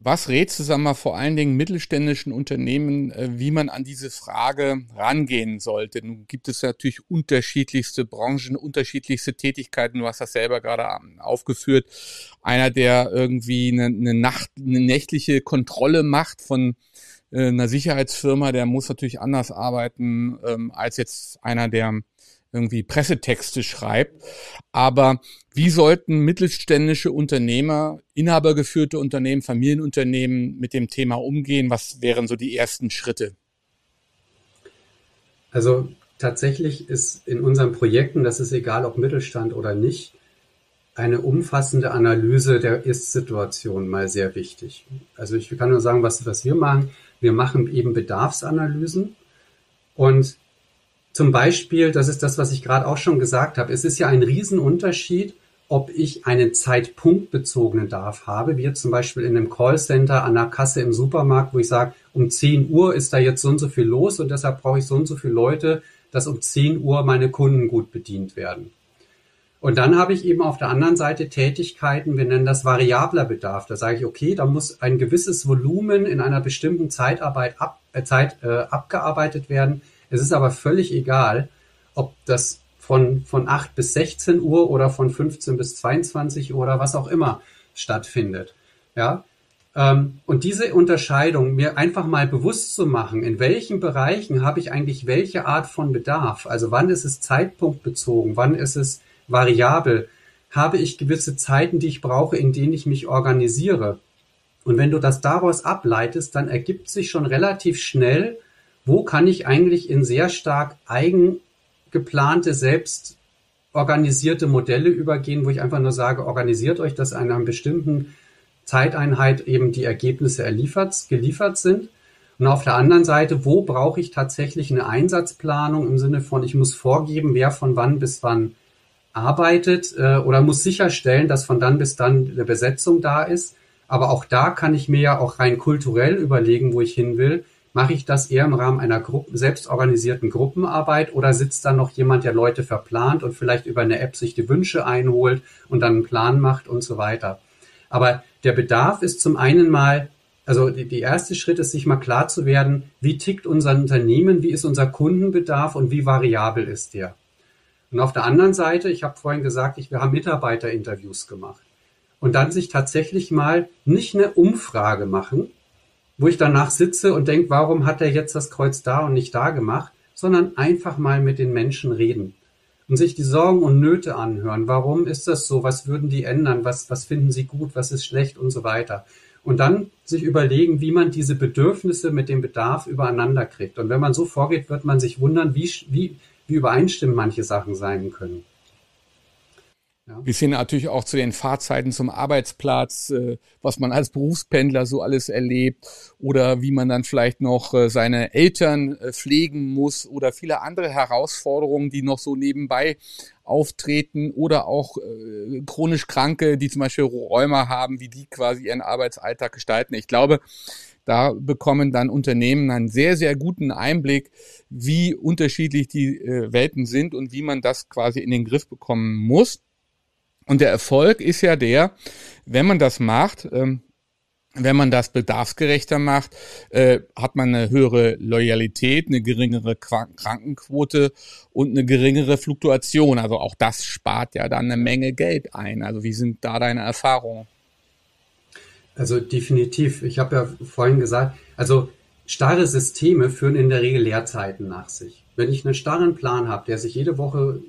was rätst du, sag mal, vor allen Dingen mittelständischen Unternehmen, äh, wie man an diese Frage rangehen sollte? Nun gibt es natürlich unterschiedlichste Branchen, unterschiedlichste Tätigkeiten. Du hast das selber gerade aufgeführt. Einer, der irgendwie eine, eine, Nacht, eine nächtliche Kontrolle macht von äh, einer Sicherheitsfirma, der muss natürlich anders arbeiten ähm, als jetzt einer, der irgendwie Pressetexte schreibt. Aber wie sollten mittelständische Unternehmer, inhabergeführte Unternehmen, Familienunternehmen mit dem Thema umgehen? Was wären so die ersten Schritte? Also tatsächlich ist in unseren Projekten, das ist egal ob Mittelstand oder nicht, eine umfassende Analyse der Ist-Situation mal sehr wichtig. Also ich kann nur sagen, was, was wir machen. Wir machen eben Bedarfsanalysen und zum Beispiel, das ist das, was ich gerade auch schon gesagt habe, es ist ja ein Riesenunterschied, ob ich einen zeitpunktbezogenen Darf habe, wie jetzt zum Beispiel in einem Callcenter an der Kasse im Supermarkt, wo ich sage, um 10 Uhr ist da jetzt so und so viel los und deshalb brauche ich so und so viele Leute, dass um 10 Uhr meine Kunden gut bedient werden. Und dann habe ich eben auf der anderen Seite Tätigkeiten, wir nennen das variabler Bedarf. Da sage ich, okay, da muss ein gewisses Volumen in einer bestimmten Zeitarbeit ab, äh, Zeit äh, abgearbeitet werden. Es ist aber völlig egal, ob das von, von 8 bis 16 Uhr oder von 15 bis 22 Uhr oder was auch immer stattfindet. Ja, ähm, und diese Unterscheidung mir einfach mal bewusst zu machen, in welchen Bereichen habe ich eigentlich welche Art von Bedarf? Also wann ist es zeitpunktbezogen? Wann ist es variabel? Habe ich gewisse Zeiten, die ich brauche, in denen ich mich organisiere? Und wenn du das daraus ableitest, dann ergibt sich schon relativ schnell, wo kann ich eigentlich in sehr stark eigengeplante, selbst organisierte Modelle übergehen, wo ich einfach nur sage, organisiert euch, dass in einer bestimmten Zeiteinheit eben die Ergebnisse geliefert sind. Und auf der anderen Seite, wo brauche ich tatsächlich eine Einsatzplanung im Sinne von, ich muss vorgeben, wer von wann bis wann arbeitet äh, oder muss sicherstellen, dass von dann bis dann eine Besetzung da ist. Aber auch da kann ich mir ja auch rein kulturell überlegen, wo ich hin will Mache ich das eher im Rahmen einer Gruppe, selbstorganisierten Gruppenarbeit oder sitzt da noch jemand, der Leute verplant und vielleicht über eine App sich die Wünsche einholt und dann einen Plan macht und so weiter. Aber der Bedarf ist zum einen mal, also die, die erste Schritt ist, sich mal klar zu werden, wie tickt unser Unternehmen, wie ist unser Kundenbedarf und wie variabel ist der. Und auf der anderen Seite, ich habe vorhin gesagt, ich, wir haben Mitarbeiterinterviews gemacht. Und dann sich tatsächlich mal nicht eine Umfrage machen, wo ich danach sitze und denke, warum hat er jetzt das Kreuz da und nicht da gemacht, sondern einfach mal mit den Menschen reden und sich die Sorgen und Nöte anhören. Warum ist das so? Was würden die ändern? Was, was finden sie gut? Was ist schlecht und so weiter? und dann sich überlegen, wie man diese Bedürfnisse mit dem Bedarf übereinander kriegt. Und wenn man so vorgeht, wird man sich wundern, wie, wie, wie übereinstimmen manche Sachen sein können. Ja. Bis hin natürlich auch zu den Fahrzeiten zum Arbeitsplatz, äh, was man als Berufspendler so alles erlebt oder wie man dann vielleicht noch äh, seine Eltern äh, pflegen muss oder viele andere Herausforderungen, die noch so nebenbei auftreten oder auch chronisch Kranke, die zum Beispiel Rheuma haben, wie die quasi ihren Arbeitsalltag gestalten. Ich glaube, da bekommen dann Unternehmen einen sehr, sehr guten Einblick, wie unterschiedlich die Welten sind und wie man das quasi in den Griff bekommen muss. Und der Erfolg ist ja der, wenn man das macht, ähm, wenn man das bedarfsgerechter macht, äh, hat man eine höhere Loyalität, eine geringere Krankenquote und eine geringere Fluktuation. Also auch das spart ja dann eine Menge Geld ein. Also wie sind da deine Erfahrungen? Also definitiv. Ich habe ja vorhin gesagt, also starre Systeme führen in der Regel Leerzeiten nach sich. Wenn ich einen starren Plan habe, der sich jede Woche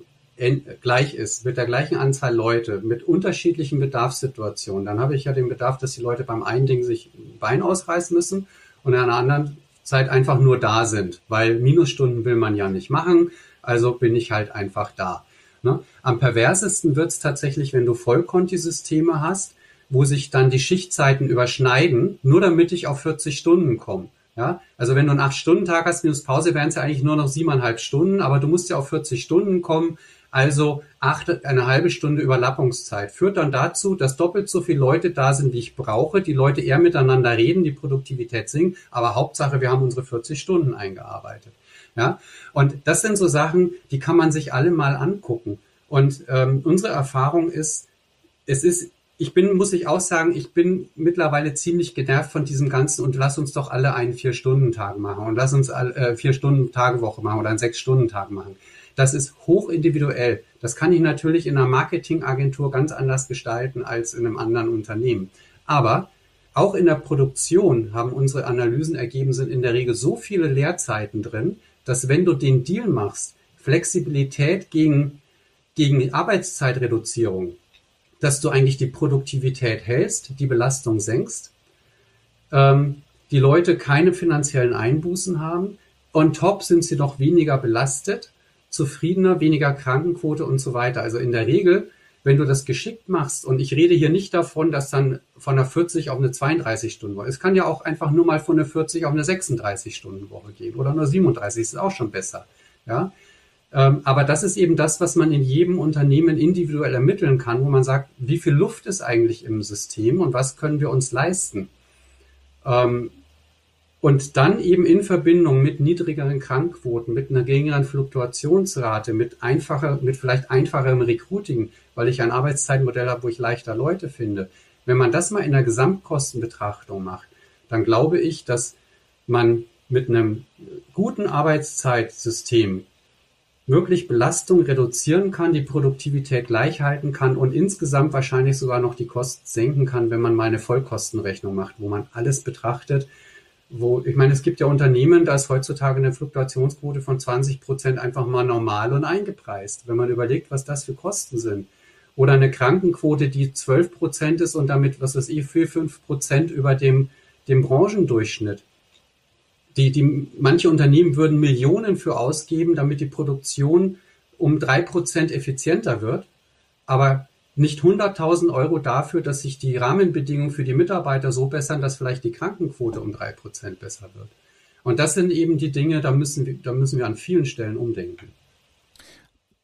gleich ist, mit der gleichen Anzahl Leute, mit unterschiedlichen Bedarfssituationen, dann habe ich ja den Bedarf, dass die Leute beim einen Ding sich ein Bein ausreißen müssen und in einer anderen Zeit einfach nur da sind, weil Minusstunden will man ja nicht machen, also bin ich halt einfach da. Ne? Am perversesten wird es tatsächlich, wenn du Vollkonti-Systeme hast, wo sich dann die Schichtzeiten überschneiden, nur damit ich auf 40 Stunden komme. Ja, also wenn du einen 8-Stunden-Tag hast minus Pause, wären es ja eigentlich nur noch siebeneinhalb Stunden, aber du musst ja auf 40 Stunden kommen. Also achte eine halbe Stunde Überlappungszeit führt dann dazu, dass doppelt so viele Leute da sind, wie ich brauche. Die Leute eher miteinander reden, die Produktivität sinkt. Aber Hauptsache, wir haben unsere 40 Stunden eingearbeitet. Ja, und das sind so Sachen, die kann man sich alle mal angucken. Und ähm, unsere Erfahrung ist, es ist ich bin, muss ich auch sagen, ich bin mittlerweile ziemlich genervt von diesem Ganzen und lass uns doch alle einen Vier-Stunden-Tag machen und lass uns äh, Vier-Stunden-Tage-Woche machen oder einen Sechs-Stunden-Tag machen. Das ist hoch individuell. Das kann ich natürlich in einer Marketingagentur ganz anders gestalten als in einem anderen Unternehmen. Aber auch in der Produktion haben unsere Analysen ergeben, sind in der Regel so viele Leerzeiten drin, dass wenn du den Deal machst, Flexibilität gegen, gegen Arbeitszeitreduzierung, dass du eigentlich die Produktivität hältst, die Belastung senkst, ähm, die Leute keine finanziellen Einbußen haben. On top sind sie noch weniger belastet zufriedener, weniger Krankenquote und so weiter. Also in der Regel, wenn du das geschickt machst, und ich rede hier nicht davon, dass dann von einer 40 auf eine 32-Stunden-Woche, es kann ja auch einfach nur mal von einer 40 auf eine 36-Stunden-Woche gehen oder nur 37, ist auch schon besser. Ja, ähm, aber das ist eben das, was man in jedem Unternehmen individuell ermitteln kann, wo man sagt, wie viel Luft ist eigentlich im System und was können wir uns leisten. Und dann eben in Verbindung mit niedrigeren Krankquoten, mit einer geringeren Fluktuationsrate, mit einfacher, mit vielleicht einfacherem Recruiting, weil ich ein Arbeitszeitmodell habe, wo ich leichter Leute finde. Wenn man das mal in der Gesamtkostenbetrachtung macht, dann glaube ich, dass man mit einem guten Arbeitszeitsystem wirklich Belastung reduzieren kann, die Produktivität gleich halten kann und insgesamt wahrscheinlich sogar noch die Kosten senken kann, wenn man mal eine Vollkostenrechnung macht, wo man alles betrachtet wo, ich meine, es gibt ja Unternehmen, da ist heutzutage eine Fluktuationsquote von 20 Prozent einfach mal normal und eingepreist, wenn man überlegt, was das für Kosten sind. Oder eine Krankenquote, die 12 Prozent ist und damit, was weiß ich, 4, 5 Prozent über dem, dem Branchendurchschnitt. Die, die, manche Unternehmen würden Millionen für ausgeben, damit die Produktion um drei Prozent effizienter wird. Aber nicht 100.000 Euro dafür, dass sich die Rahmenbedingungen für die Mitarbeiter so bessern, dass vielleicht die Krankenquote um drei Prozent besser wird. Und das sind eben die Dinge, da müssen wir, da müssen wir an vielen Stellen umdenken.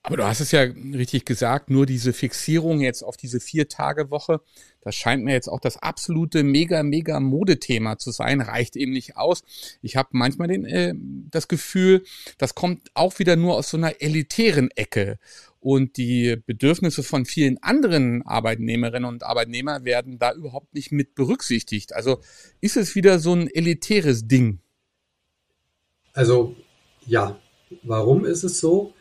Aber du hast es ja richtig gesagt, nur diese Fixierung jetzt auf diese Vier-Tage-Woche, das scheint mir jetzt auch das absolute mega, mega Modethema zu sein, reicht eben nicht aus. Ich habe manchmal den, äh, das Gefühl, das kommt auch wieder nur aus so einer elitären Ecke und die Bedürfnisse von vielen anderen Arbeitnehmerinnen und Arbeitnehmer werden da überhaupt nicht mit berücksichtigt. Also ist es wieder so ein elitäres Ding? Also ja, warum ist es so?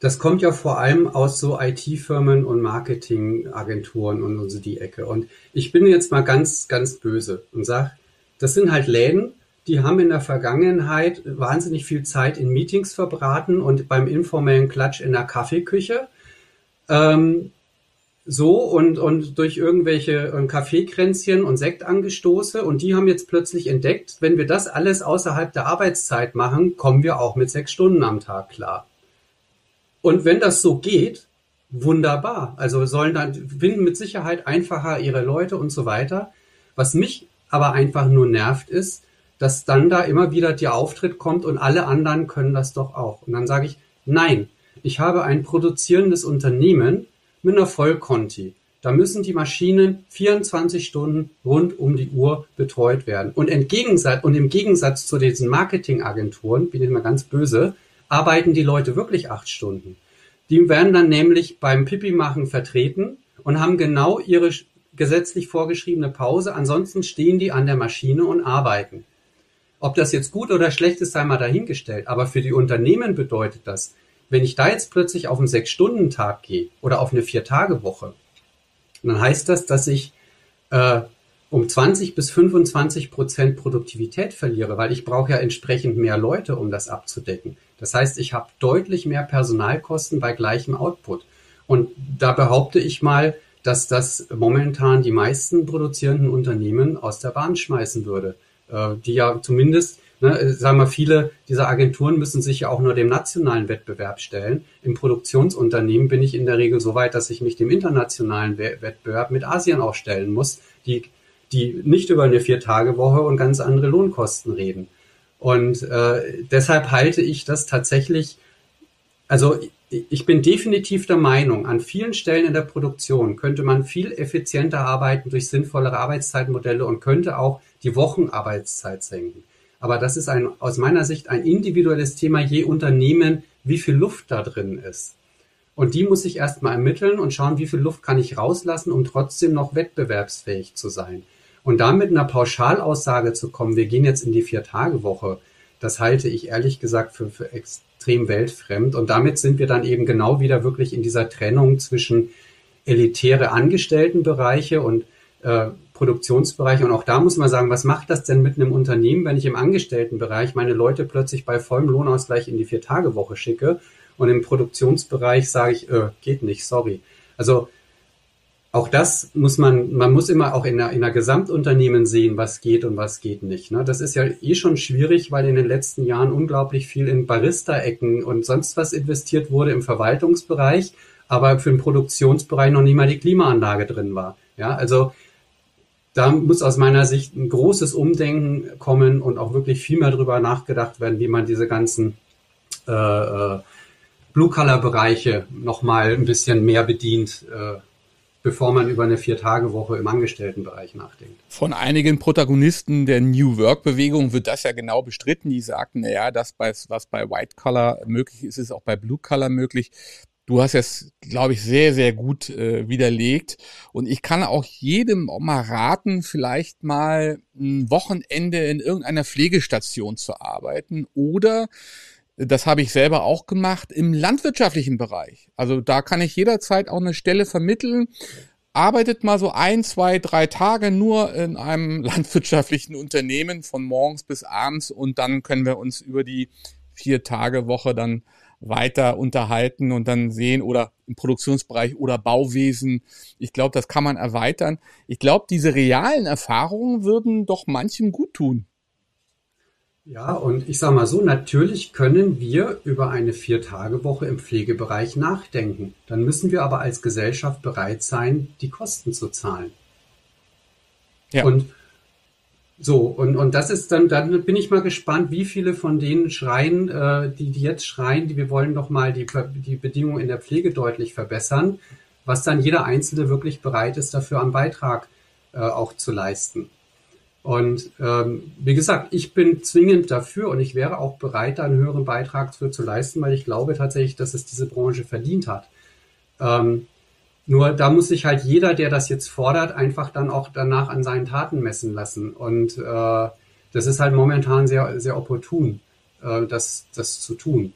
Das kommt ja vor allem aus so IT-Firmen und Marketingagenturen und so die Ecke. Und ich bin jetzt mal ganz, ganz böse und sage, das sind halt Läden, die haben in der Vergangenheit wahnsinnig viel Zeit in Meetings verbraten und beim informellen Klatsch in der Kaffeeküche. Ähm, so und, und durch irgendwelche äh, Kaffeekränzchen und Sekt angestoße und die haben jetzt plötzlich entdeckt, wenn wir das alles außerhalb der Arbeitszeit machen, kommen wir auch mit sechs Stunden am Tag klar. Und wenn das so geht, wunderbar. Also sollen dann finden mit Sicherheit einfacher ihre Leute und so weiter. Was mich aber einfach nur nervt ist, dass dann da immer wieder der Auftritt kommt und alle anderen können das doch auch. Und dann sage ich, nein, ich habe ein produzierendes Unternehmen mit einer Vollkonti. Da müssen die Maschinen 24 Stunden rund um die Uhr betreut werden. Und, und im Gegensatz zu diesen Marketingagenturen, bin ich mal ganz böse, arbeiten die Leute wirklich acht Stunden. Die werden dann nämlich beim Pipi-Machen vertreten und haben genau ihre gesetzlich vorgeschriebene Pause. Ansonsten stehen die an der Maschine und arbeiten. Ob das jetzt gut oder schlecht ist, sei mal dahingestellt. Aber für die Unternehmen bedeutet das, wenn ich da jetzt plötzlich auf einen Sechs-Stunden-Tag gehe oder auf eine Vier-Tage-Woche, dann heißt das, dass ich äh, um 20 bis 25 Prozent Produktivität verliere, weil ich brauche ja entsprechend mehr Leute, um das abzudecken. Das heißt, ich habe deutlich mehr Personalkosten bei gleichem Output. Und da behaupte ich mal, dass das momentan die meisten produzierenden Unternehmen aus der Bahn schmeißen würde, äh, die ja zumindest Ne, sagen wir, viele dieser Agenturen müssen sich ja auch nur dem nationalen Wettbewerb stellen. Im Produktionsunternehmen bin ich in der Regel so weit, dass ich mich dem internationalen Wettbewerb mit Asien auch stellen muss, die, die nicht über eine Vier-Tage-Woche und ganz andere Lohnkosten reden. Und äh, deshalb halte ich das tatsächlich, also ich bin definitiv der Meinung, an vielen Stellen in der Produktion könnte man viel effizienter arbeiten durch sinnvollere Arbeitszeitmodelle und könnte auch die Wochenarbeitszeit senken. Aber das ist ein, aus meiner Sicht ein individuelles Thema je Unternehmen, wie viel Luft da drin ist. Und die muss ich erstmal ermitteln und schauen, wie viel Luft kann ich rauslassen, um trotzdem noch wettbewerbsfähig zu sein. Und da mit einer Pauschalaussage zu kommen, wir gehen jetzt in die Vier-Tage-Woche, das halte ich ehrlich gesagt für, für extrem weltfremd. Und damit sind wir dann eben genau wieder wirklich in dieser Trennung zwischen elitäre Angestelltenbereiche und äh, Produktionsbereich. Und auch da muss man sagen, was macht das denn mit einem Unternehmen, wenn ich im Angestelltenbereich meine Leute plötzlich bei vollem Lohnausgleich in die Vier-Tage-Woche schicke und im Produktionsbereich sage ich, äh, geht nicht, sorry. Also auch das muss man, man muss immer auch in einer, in einer Gesamtunternehmen sehen, was geht und was geht nicht. Ne? Das ist ja eh schon schwierig, weil in den letzten Jahren unglaublich viel in Barista-Ecken und sonst was investiert wurde im Verwaltungsbereich, aber für den Produktionsbereich noch nie mal die Klimaanlage drin war. Ja, also da muss aus meiner Sicht ein großes Umdenken kommen und auch wirklich viel mehr darüber nachgedacht werden, wie man diese ganzen äh, äh, Blue-Color-Bereiche nochmal ein bisschen mehr bedient, äh, bevor man über eine Vier-Tage-Woche im Angestelltenbereich nachdenkt. Von einigen Protagonisten der New Work-Bewegung wird das ja genau bestritten. Die sagten, naja, das, was bei White Color möglich ist, ist auch bei Blue Color möglich. Du hast es, glaube ich, sehr, sehr gut äh, widerlegt. Und ich kann auch jedem auch mal raten, vielleicht mal ein Wochenende in irgendeiner Pflegestation zu arbeiten oder das habe ich selber auch gemacht im landwirtschaftlichen Bereich. Also da kann ich jederzeit auch eine Stelle vermitteln. Arbeitet mal so ein, zwei, drei Tage nur in einem landwirtschaftlichen Unternehmen von morgens bis abends und dann können wir uns über die vier Tage Woche dann weiter unterhalten und dann sehen oder im Produktionsbereich oder Bauwesen. Ich glaube, das kann man erweitern. Ich glaube, diese realen Erfahrungen würden doch manchem gut tun. Ja, und ich sage mal so, natürlich können wir über eine Vier-Tage-Woche im Pflegebereich nachdenken. Dann müssen wir aber als Gesellschaft bereit sein, die Kosten zu zahlen. Ja. Und so, und, und das ist dann, dann bin ich mal gespannt, wie viele von denen schreien, äh, die, die jetzt schreien, die wir wollen doch mal die, die Bedingungen in der Pflege deutlich verbessern, was dann jeder Einzelne wirklich bereit ist, dafür einen Beitrag äh, auch zu leisten. Und ähm, wie gesagt, ich bin zwingend dafür und ich wäre auch bereit, da einen höheren Beitrag für zu leisten, weil ich glaube tatsächlich, dass es diese Branche verdient hat. Ähm, nur da muss sich halt jeder, der das jetzt fordert, einfach dann auch danach an seinen Taten messen lassen. Und äh, das ist halt momentan sehr, sehr opportun, äh, das, das zu tun.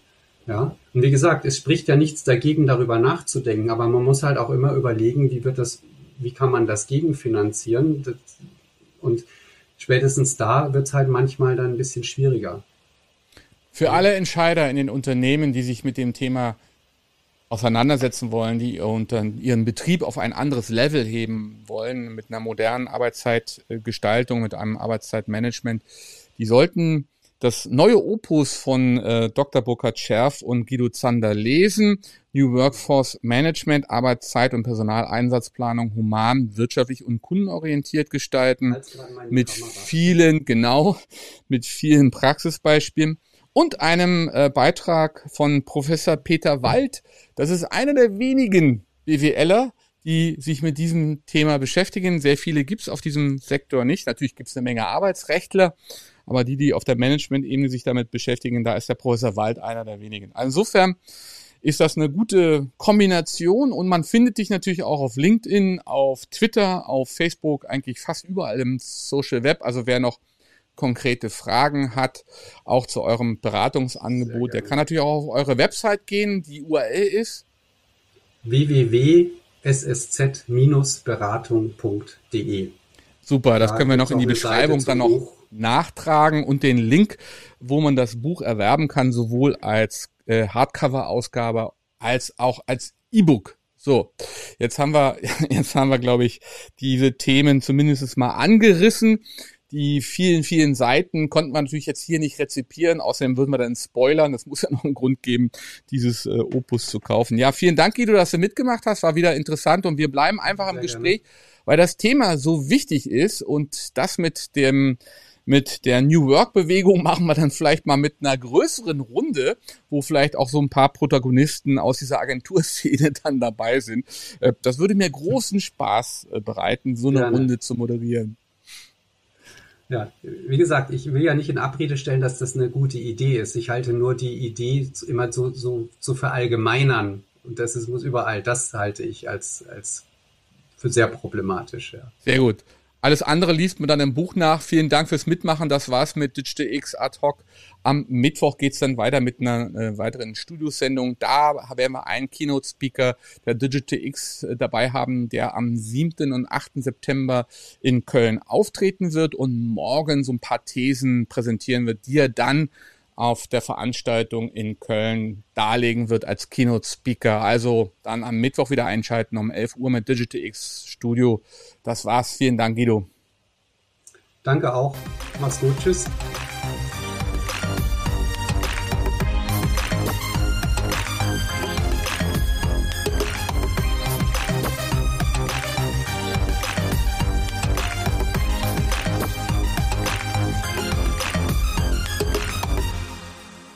Ja. Und wie gesagt, es spricht ja nichts dagegen, darüber nachzudenken, aber man muss halt auch immer überlegen, wie wird das, wie kann man das gegenfinanzieren? Und spätestens da wird es halt manchmal dann ein bisschen schwieriger. Für alle Entscheider in den Unternehmen, die sich mit dem Thema auseinandersetzen wollen, die ihren Betrieb auf ein anderes Level heben wollen mit einer modernen Arbeitszeitgestaltung, mit einem Arbeitszeitmanagement, die sollten das neue Opus von äh, Dr. Burkhard Scherf und Guido Zander lesen. New Workforce Management, Arbeitszeit und Personaleinsatzplanung human, wirtschaftlich und kundenorientiert gestalten. Mit vielen, genau, mit vielen Praxisbeispielen und einem äh, Beitrag von Professor Peter Wald. Das ist einer der wenigen BWLer, die sich mit diesem Thema beschäftigen. Sehr viele gibt's auf diesem Sektor nicht. Natürlich gibt's eine Menge Arbeitsrechtler, aber die, die auf der Management-Ebene sich damit beschäftigen, da ist der Professor Wald einer der wenigen. insofern ist das eine gute Kombination und man findet dich natürlich auch auf LinkedIn, auf Twitter, auf Facebook, eigentlich fast überall im Social Web. Also wer noch konkrete Fragen hat, auch zu eurem Beratungsangebot, der kann natürlich auch auf eure Website gehen. Die URL ist www.ssz-beratung.de. Super, das können wir noch in die Beschreibung dann noch nachtragen und den Link, wo man das Buch erwerben kann, sowohl als äh, Hardcover-Ausgabe als auch als E-Book. So, jetzt haben wir, jetzt haben wir, glaube ich, diese Themen zumindest mal angerissen. Die vielen, vielen Seiten konnten wir natürlich jetzt hier nicht rezipieren. Außerdem würden wir dann spoilern. Das muss ja noch einen Grund geben, dieses äh, Opus zu kaufen. Ja, vielen Dank, Guido, dass du mitgemacht hast. War wieder interessant und wir bleiben einfach Sehr im Gespräch, gerne. weil das Thema so wichtig ist und das mit dem mit der New Work Bewegung machen wir dann vielleicht mal mit einer größeren Runde, wo vielleicht auch so ein paar Protagonisten aus dieser Agenturszene dann dabei sind. Äh, das würde mir großen Spaß äh, bereiten, so eine Gerne. Runde zu moderieren. Ja, wie gesagt, ich will ja nicht in Abrede stellen, dass das eine gute Idee ist. Ich halte nur die Idee immer so, so zu verallgemeinern. Und das ist, muss überall, das halte ich als, als für sehr problematisch. Ja. Sehr gut. Alles andere liest man dann im Buch nach. Vielen Dank fürs Mitmachen. Das war's mit Digital ad hoc. Am Mittwoch geht's dann weiter mit einer äh, weiteren Studiosendung. Da werden wir einen Keynote-Speaker der Digital äh, dabei haben, der am 7. und 8. September in Köln auftreten wird und morgen so ein paar Thesen präsentieren wird, die er dann auf der Veranstaltung in Köln darlegen wird als Keynote Speaker. Also dann am Mittwoch wieder einschalten um 11 Uhr mit Digital X Studio. Das war's. Vielen Dank, Guido. Danke auch. Mach's gut. Tschüss.